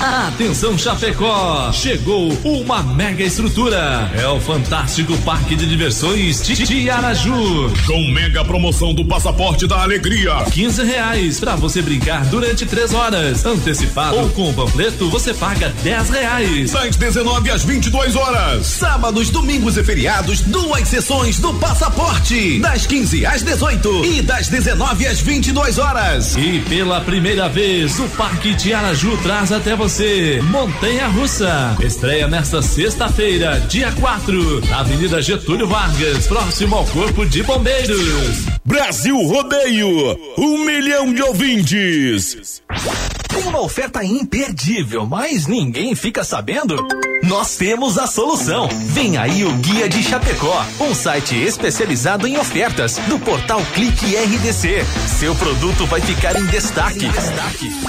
Atenção Chapecó, chegou uma mega estrutura. É o fantástico Parque de Diversões Titi Araju. Com mega promoção do Passaporte da Alegria. 15 reais pra você brincar durante três horas. Antecipado ou com o panfleto você paga 10 reais. Das 19 às 22 horas. Sábados, domingos e feriados, duas sessões do Passaporte. Das 15 às 18 e das 19 às 22 horas. E pela primeira vez o Parque de Araju traz até você Montanha Russa. Estreia nesta sexta-feira, dia 4, na Avenida Getúlio Vargas, próximo ao Corpo de Bombeiros. Brasil Rodeio, um milhão de ouvintes. Tem uma oferta imperdível, mas ninguém fica sabendo? Nós temos a solução. Vem aí o Guia de Chapecó, um site especializado em ofertas do portal Clique RDC. Seu produto vai ficar em destaque.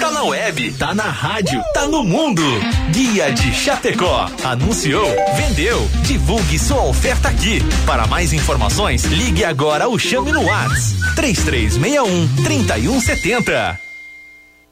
Tá na web, tá na rádio, tá no mundo. Guia de Chapecó. Anunciou, vendeu. Divulgue sua oferta aqui. Para mais informações, ligue agora ou chame no WhatsApp 3361 3170.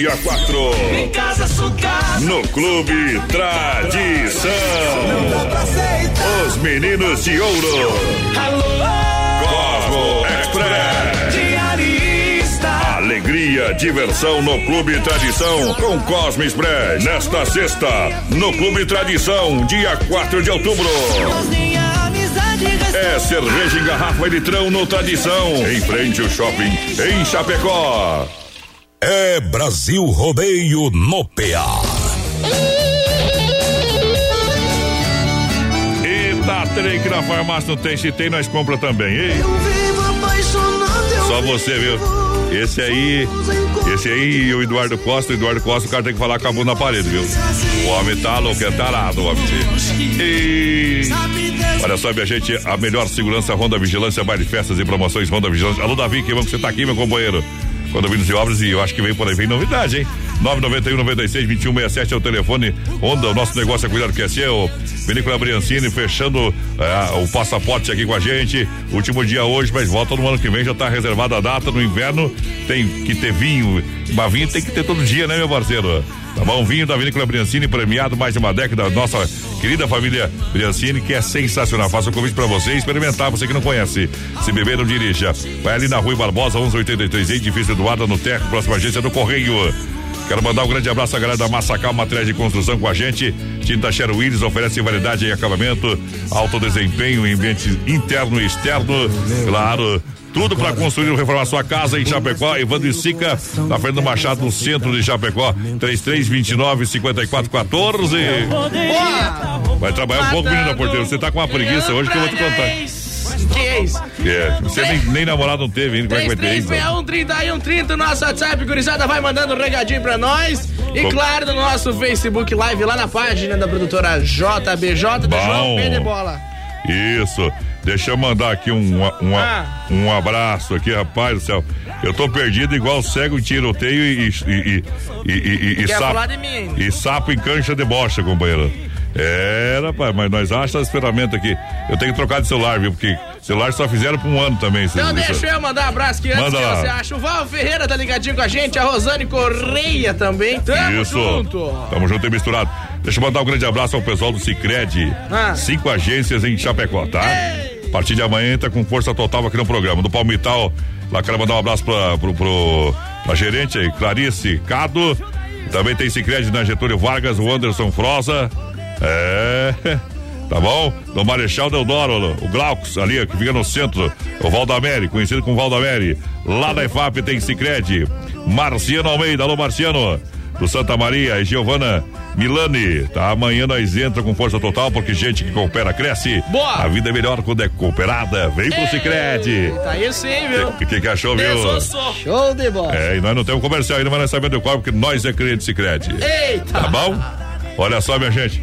Dia 4. Em casa, sua casa. No Clube Tradição. Os meninos de ouro. Cosmo Express. Diarista. Alegria, diversão no Clube Tradição com Cosmo Express. Nesta sexta, no Clube Tradição, dia 4 de outubro. É cerveja em garrafa e litrão no Tradição. Em frente ao shopping, em Chapecó. É Brasil Rodeio no PA. Eita, trem que na farmácia não tem, se tem, nós compra também. Ei. Só você, viu? Esse aí, esse aí e o Eduardo Costa, o Eduardo Costa, o cara tem que falar com a bunda na parede, viu? O homem tá louco, é tarado, o homem. E... Olha só, minha gente, a melhor segurança, Ronda Vigilância, baile festas e promoções, Ronda Vigilância. Alô, Davi, que bom que você tá aqui, meu companheiro. Vindo de obras, e eu acho que vem por aí, vem novidade, hein? 991 96 21 67 é o telefone. Honda, o nosso negócio é cuidar do que é seu. Vinícola Briancini fechando é, o passaporte aqui com a gente. Último dia hoje, mas volta no ano que vem, já tá reservada a data. No inverno tem que ter vinho. Mas vinho tem que ter todo dia, né, meu parceiro? Tá bom? Vinho da Vinícola Briancini, premiado mais de uma década. Nossa querida família Briancini, que é sensacional. Faço um convite pra você experimentar, você que não conhece. Se beber, não dirija. Vai ali na Rua Barbosa, 1183, edifício Eduardo no Terra, próxima agência do Correio. Quero mandar um grande abraço à galera da Massacal Materiais de Construção com a gente. Tinta Sher Willis oferece variedade em acabamento, alto desempenho em ambiente interno e externo. Claro, tudo para construir ou reformar sua casa em Chapecó. Evandro e Sica, na frente do Machado, no centro de Chapecó. 3329 5414. Vai trabalhar um pouco, menino da porteira. Você tá com uma preguiça hoje que eu vou te contar. Que é isso? É, você nem, nem namorado não teve ainda, como é que vai ter isso? 31 31 30, nosso WhatsApp, gurizada, vai mandando um regadinho pra nós. E claro, no nosso Facebook Live, lá na página da produtora JBJ do Bom. João P de Bola. Isso. Deixa eu mandar aqui um, um, Ah. um abraço aqui, rapaz do céu. Eu tô perdido igual cego em tiroteio e, e, e, e, e, e Quer sapo. mim? E sapo em cancha de bocha, companheiro. É, rapaz, mas nós achamos as ferramentas aqui. Eu tenho que trocar de celular, viu? Porque celular só fizeram por um ano também. Então isso- deixa eu mandar um abraço aqui antes Manda que lá. você acha. O Val Ferreira tá ligadinho com a gente, a Rosane Correia também. Tamo Isso. junto. Tamo junto e misturado. Deixa eu mandar um grande abraço ao pessoal do Cicred. Ah. Cinco agências em Chapecó, tá? A partir de amanhã entra com força total aqui no programa. Do Palmital, lá quero mandar um abraço pra, pro, pro, pra gerente aí, Clarice Cado. Também tem Cicred na Getúlio Vargas, o Anderson Froza. É. Tá bom? Do Marechal Deodoro, o Glaucus, ali, que fica no centro, o Valdamere, conhecido como Valdamere. Lá da EFAP tem Cicred. Marciano Almeida, alô Marciano. Do Santa Maria e Giovana Milani. Tá? Amanhã nós entra com força total, porque gente que coopera cresce. Boa! A vida é melhor quando é cooperada. Vem pro Cicred. Tá aí sim, viu? O que, que achou, viu? Desossou. Show de bola. É, e nós não temos comercial ainda, mas nós sabemos do qual, porque nós é cliente Cicred. Eita! Tá bom? Olha só, minha gente.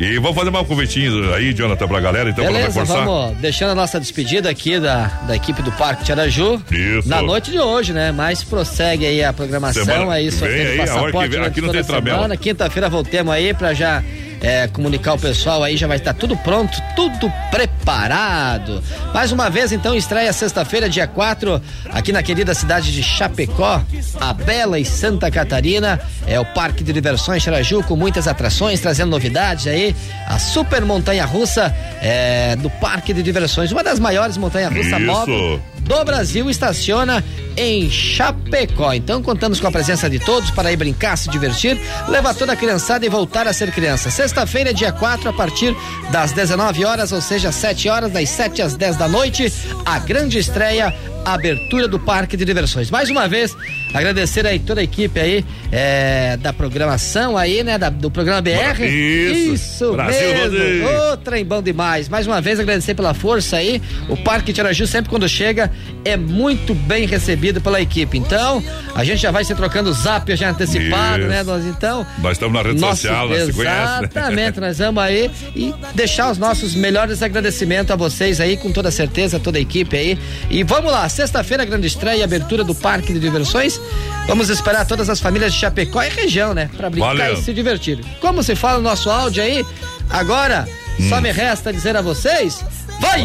E vamos fazer mais um convitinho aí, Jonathan, pra galera, então, pra Beleza, reforçar. vamos deixando a nossa despedida aqui da, da equipe do Parque Tiaraju. Isso. Na noite de hoje, né? Mas prossegue aí a programação Semana- aí, vem sorteio aí, a hora que vem, aqui tabela. semana. Quinta-feira voltemos aí pra já é, comunicar o pessoal aí, já vai estar tudo pronto, tudo preparado. Mais uma vez, então, estreia sexta-feira, dia 4, aqui na querida cidade de Chapecó, a Bela e Santa Catarina. É o Parque de Diversões Xaraju, com muitas atrações, trazendo novidades aí. A Super Montanha Russa é, do Parque de Diversões, uma das maiores montanhas russas Isso. Do Brasil estaciona em Chapecó. Então contamos com a presença de todos para ir brincar, se divertir, levar toda a criançada e voltar a ser criança. Sexta-feira, dia 4, a partir das 19 horas, ou seja, 7 horas, das 7 às 10 da noite, a grande estreia, abertura do Parque de Diversões. Mais uma vez, agradecer aí toda a equipe aí é, da programação aí, né, da- do programa BR. Isso. Isso Brasil mesmo. Ô, trem bom demais. Mais uma vez agradecer pela força aí. O Parque Tiraju sempre quando chega é muito bem recebido pela equipe. Então, a gente já vai se trocando zap já antecipado, Isso. né, nós então. Nós estamos na rede Nosso- social, nós se conhece. né? Exatamente, nós vamos aí e deixar os nossos melhores agradecimentos a vocês aí, com toda certeza, toda a equipe aí. E vamos lá, sexta-feira, grande estreia e abertura do Parque de Diversões. Vamos esperar todas as famílias de Chapecó e região, né? Pra brincar Valeu. e se divertir. Como se fala no nosso áudio aí, agora Hum. só me resta dizer a vocês: vai,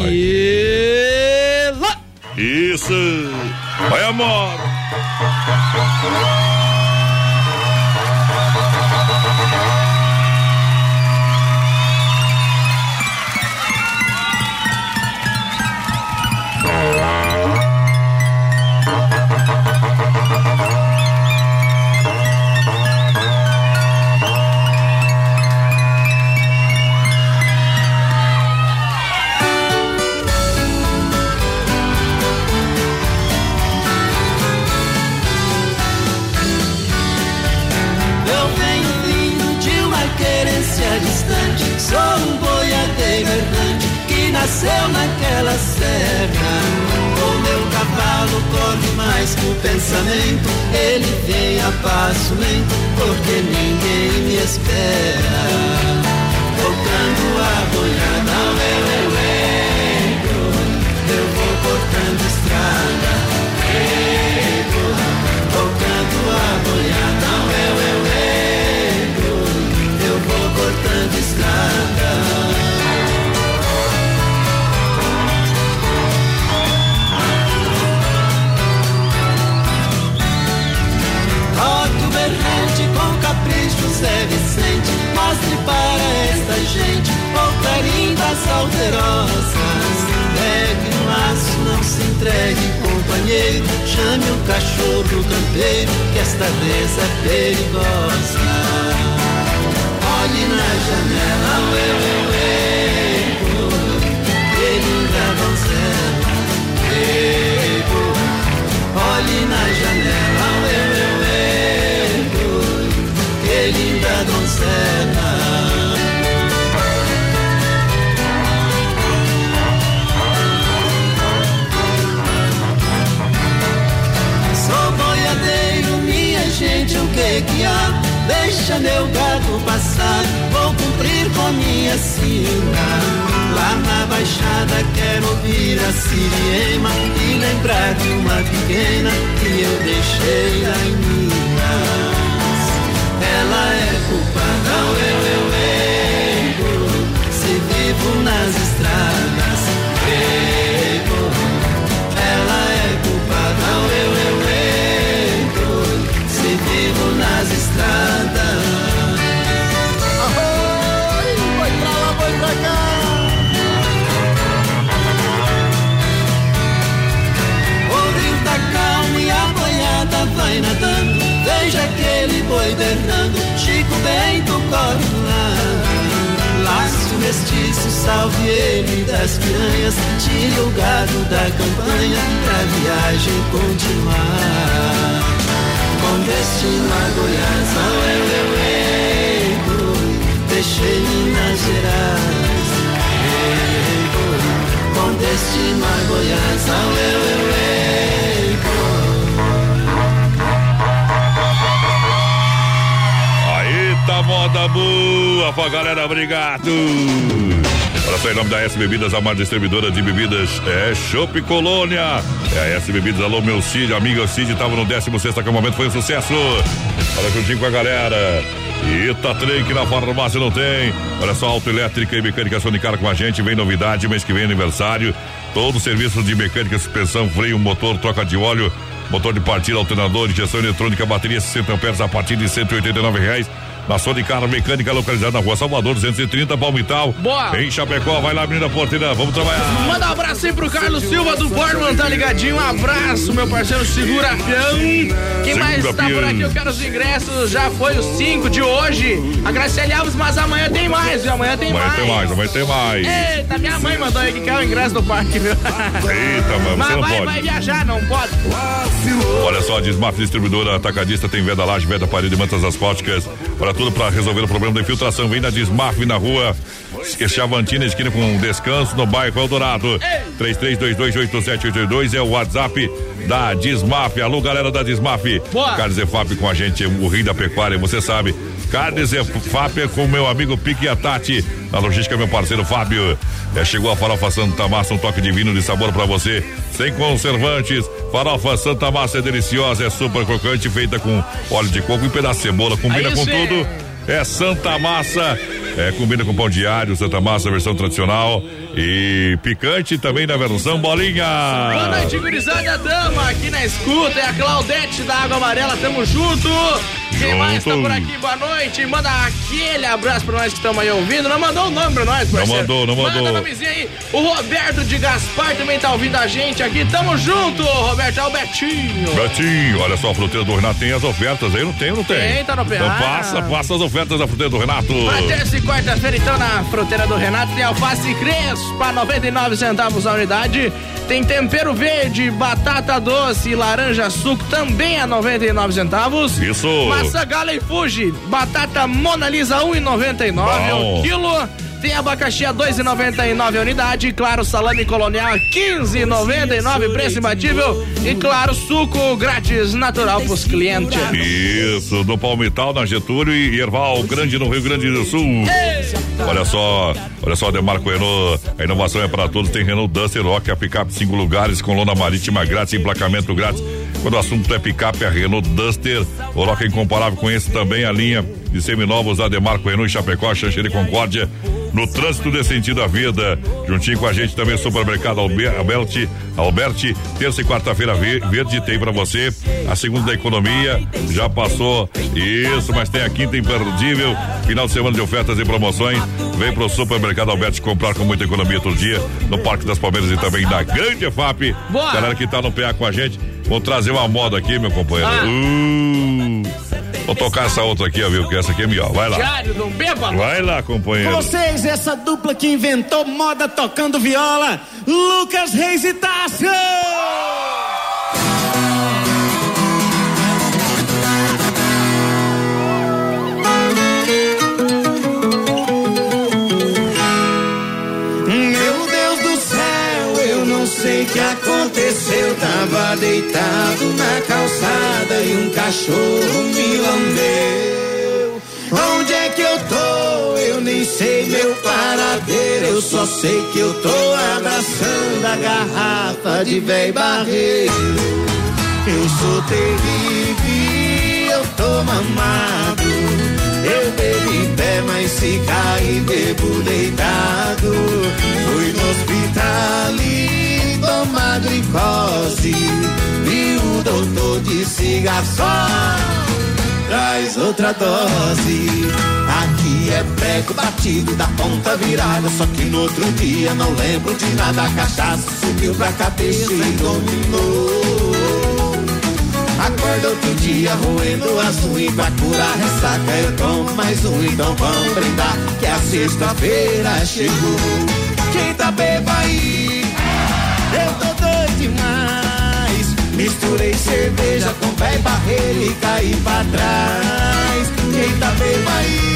lá! Isso! Vai, amor! Sou um boiadeiro errante que nasceu naquela serra. O meu cavalo corre mais que o pensamento. Ele vem a passo lento porque ninguém me espera. Voltando a boiada, eu, eu entro. Eu vou cortando estrada. Zé Vicente. Mostre para esta gente o carinho das alterosas. Pegue no laço, não se entregue, companheiro. Chame o cachorro campeiro, que esta vez é perigosa. Gente, o que que há? Deixa meu gado passar, vou cumprir com minha sina. Lá na baixada quero ouvir a siriema e lembrar de uma pequena que eu deixei lá em Minas. Ela é culpada, eu, eu, eu, se vivo nas berrando, Chico Bento corre lá. Laço mestiço, salve ele das piranhas. Tire o gado da campanha pra viagem continuar. Com destino a Goiás, ao eu, eu, eu, deixei Minas Gerais. Ei, boi, Com destino a Goiás, ao eu, eu, eu, Tá moda boa pra galera, obrigado. Olha só, em nome da S Bebidas, a maior distribuidora de bebidas é Chopp Colônia. É a S Bebidas, alô meu Cid, amigo o Cid, tava no 16 acampamento, foi um sucesso. Olha juntinho com a galera. Ita Trem que na farmácia não tem. Olha só, autoelétrica e mecânica Sonicar com a gente. Vem novidade, mês que vem aniversário. Todo o serviço de mecânica, suspensão, freio, motor, troca de óleo, motor de partida, alternador, injeção eletrônica, bateria 60 amperes a partir de 189 reais. Na Sonicar Mecânica, localizada na rua Salvador, 230, Palmital. Boa. Em Chapecó, vai lá, menina porteira, vamos trabalhar. Manda um abraço aí pro Carlos Silva do Borman, tá ligadinho? Um abraço, meu parceiro Segura Peão. Quem mais Segura tá por aqui? Eu quero os ingressos. Já foi os 5 de hoje. A Graciele Alves, mas amanhã tem mais, viu? Amanhã tem Amanhã mais. tem mais, amanhã tem mais. Eita, minha mãe mandou aí que quer o ingresso do parque, viu? Eita, mano, Mas você não vai, pode. vai viajar, não pode. Olha só, a Desmaf Distribuidora Atacadista tem venda laje, venda parede, mantas asfálticas. Para tudo para resolver o problema da infiltração. Vem na Desmaf na rua Chavantina, esquina com descanso no bairro Eldorado. 33228782 é o WhatsApp da Desmaf. Alô, galera da Desmaf. Carnes EFAP com a gente, o Rio da Pecuária, você sabe. Carnes EFAP é com meu amigo Pique e a Tati. Na logística, meu parceiro Fábio. É, chegou a farofa Santa Massa, um toque divino de sabor para você. Sem conservantes. Farofa Santa Massa é deliciosa, é super crocante, feita com óleo de coco e pedaço de cebola. Combina Aí com sim. tudo. É Santa Massa. É, combina com pão diário, Santa Massa, versão tradicional. E picante também na versão bolinha. Boa noite, gurizada, dama aqui na escuta, é a Claudete da Água Amarela, tamo junto. Quem Junto. mais tá por aqui? Boa noite, manda aquele abraço pra nós que estamos aí ouvindo. Não mandou o nome pra nós, parceiro. mandou, não mandou. Manda nomezinho aí. O Roberto de Gaspar também tá ouvindo a gente aqui. Tamo junto, Roberto, é o Betinho. Betinho, olha só, a fruteira do Renato tem as ofertas aí, não tem, não tem? Tem, tá no Então PA. passa, passa as ofertas da fruteira do Renato. E quarta-feira, então, na fruteira do Renato, tem alface crespa, 99 centavos a unidade. Tem tempero verde, batata doce laranja suco, também a 99 centavos. Isso. Maçã gala e Fuji, batata Mona Lisa, 1,99 Bom. o quilo. Tem abacaxi a 2,99 a unidade. Claro, salame colonial 15,99, preço imbatível. E claro, suco grátis natural pros clientes. Isso, no Palmital, na Getúlio e Erval Grande no Rio Grande do Sul. Olha só, olha só, Demarco Renault, a inovação é para todos. Tem Renault Duster Rock, a picape cinco lugares com lona marítima grátis, emplacamento grátis. Quando o assunto é picape, a Renault Duster, o Rock é incomparável com esse também a linha de seminovos da Demarco Renault em Chapecó, Xanxerê e Concórdia. No trânsito desse sentido da vida, juntinho com a gente também o supermercado Alber- Alberti, Alberti, terça e quarta-feira ve- verde tem pra você. A segunda da economia já passou isso, mas tem a quinta imperdível. Final de semana de ofertas e promoções. Vem pro supermercado Alberti comprar com muita economia todo dia no Parque das Palmeiras e também na Grande EFAP. Boa. Galera que tá no PA com a gente, vou trazer uma moda aqui, meu companheiro. Ah. Uh, vou tocar essa outra aqui, ó, viu? Que essa aqui é melhor. Vai lá. Diário bêbado. Vai lá, Com companheiro. vocês, essa dupla que inventou moda tocando viola, Lucas Reis e Tássio! Aconteceu. Tava deitado na calçada e um cachorro me lambeu. Onde é que eu tô? Eu nem sei meu paradeiro. Eu só sei que eu tô abraçando a garrafa de véi barreiro. Eu sou terrível, eu tô mamado. Eu bebi pé, mas se cair, bebo deitado. Fui no hospital e tomar glicose. E o doutor disse, garçom traz outra dose. Aqui é prego batido da ponta virada, só que no outro dia não lembro de nada. A cachaça subiu pra cabeça e dominou. Acorda outro dia roendo as unhas pra curar ressaca. Eu tomo mais um, então vamos brindar que a sexta-feira chegou. Quem tá beba aí? Eu tô doido demais. Misturei cerveja com pé barreira e caí pra trás. Quem tá beba aí?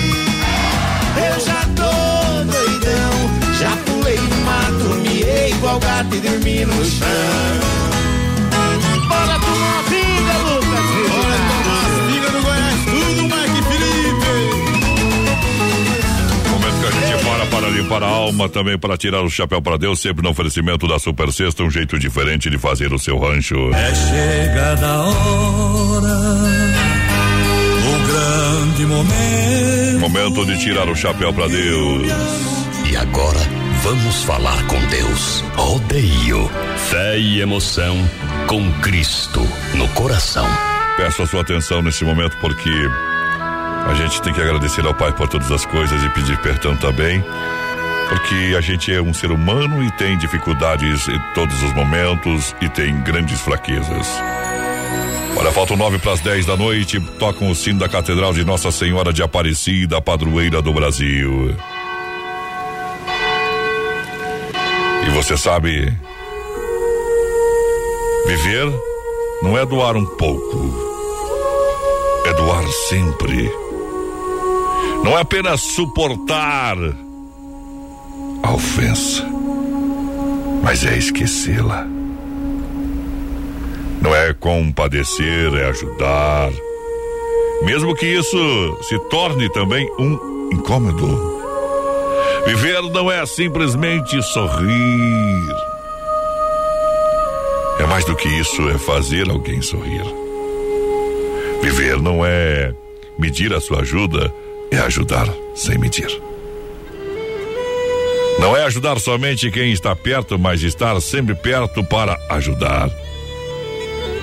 Eu já tô doidão. Já pulei no mato, miei igual gato e dormi no chão. Para a alma, também para tirar o chapéu para Deus, sempre no oferecimento da Super Sexta, um jeito diferente de fazer o seu rancho. É chegada a hora, o grande momento. Momento de tirar o chapéu para Deus. E agora, vamos falar com Deus. Rodeio. Fé e emoção com Cristo no coração. Peço a sua atenção nesse momento porque a gente tem que agradecer ao Pai por todas as coisas e pedir perdão também. Porque a gente é um ser humano e tem dificuldades em todos os momentos e tem grandes fraquezas. Olha, faltam nove para as dez da noite, tocam o sino da Catedral de Nossa Senhora de Aparecida, padroeira do Brasil. E você sabe, viver não é doar um pouco, é doar sempre. Não é apenas suportar a ofensa, mas é esquecê-la. Não é compadecer, é ajudar. Mesmo que isso se torne também um incômodo. Viver não é simplesmente sorrir. É mais do que isso, é fazer alguém sorrir. Viver não é medir a sua ajuda, é ajudar sem medir. Não é ajudar somente quem está perto, mas estar sempre perto para ajudar.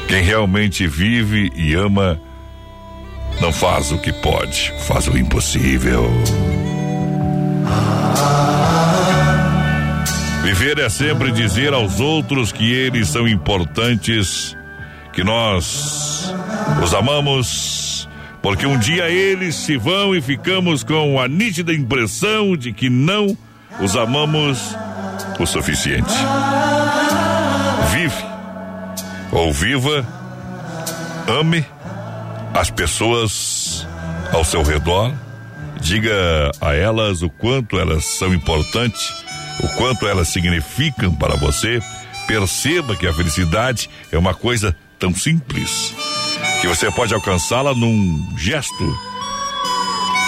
Quem realmente vive e ama não faz o que pode, faz o impossível. Viver é sempre dizer aos outros que eles são importantes, que nós os amamos, porque um dia eles se vão e ficamos com a nítida impressão de que não os amamos o suficiente. Vive ou viva, ame as pessoas ao seu redor, diga a elas o quanto elas são importantes, o quanto elas significam para você. Perceba que a felicidade é uma coisa tão simples que você pode alcançá-la num gesto,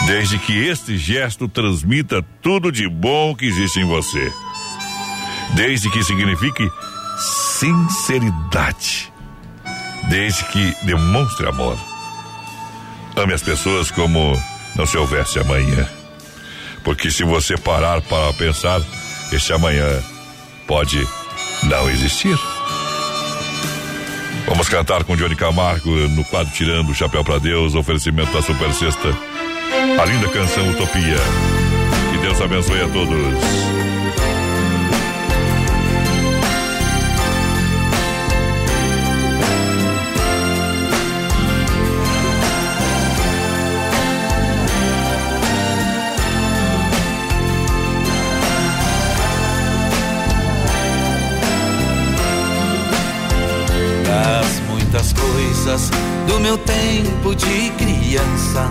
desde que este gesto transmita tudo de bom que existe em você, desde que signifique sinceridade, desde que demonstre amor. Ame as pessoas como não se houvesse amanhã. Porque se você parar para pensar, esse amanhã pode não existir. Vamos cantar com Johnny Camargo no quadro Tirando o Chapéu para Deus, oferecimento da Super Sexta. A linda canção Utopia. Que Deus abençoe a todos. Das muitas coisas do meu tempo de criança,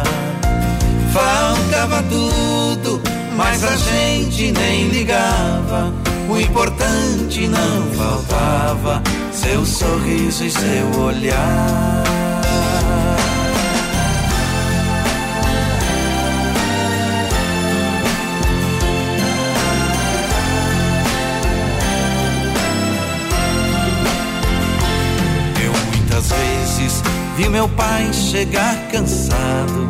Faltava tudo, mas a gente nem ligava. O importante não faltava, seu sorriso e seu olhar. Eu muitas vezes vi meu pai chegar cansado,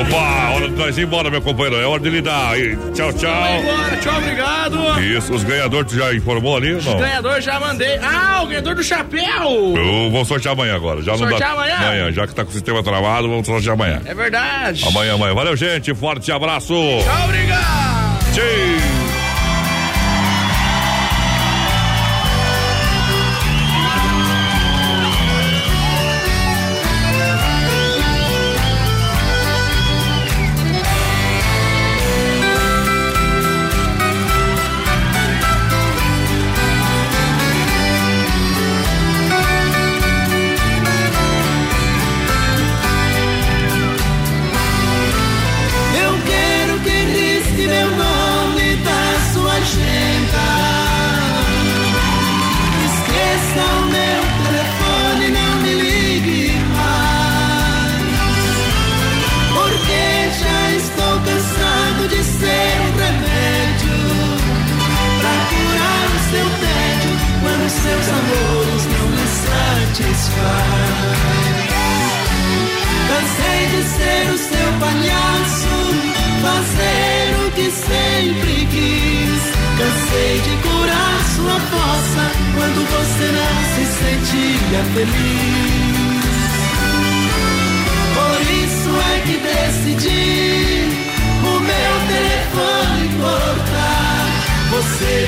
Opa, hora de nós ir embora, meu companheiro. É hora de lidar. Tchau, tchau. Vai embora, tchau, obrigado. Isso, os ganhadores tu já informou ali ou não? Ganhador já mandei. Ah, o ganhador do chapéu. Eu vou sortear amanhã agora. Já não Sortear dá. amanhã? Amanhã, já que tá com o sistema travado, vamos sortear amanhã. É verdade. Amanhã, amanhã. Valeu, gente. Forte abraço. Tchau, obrigado. Tchau.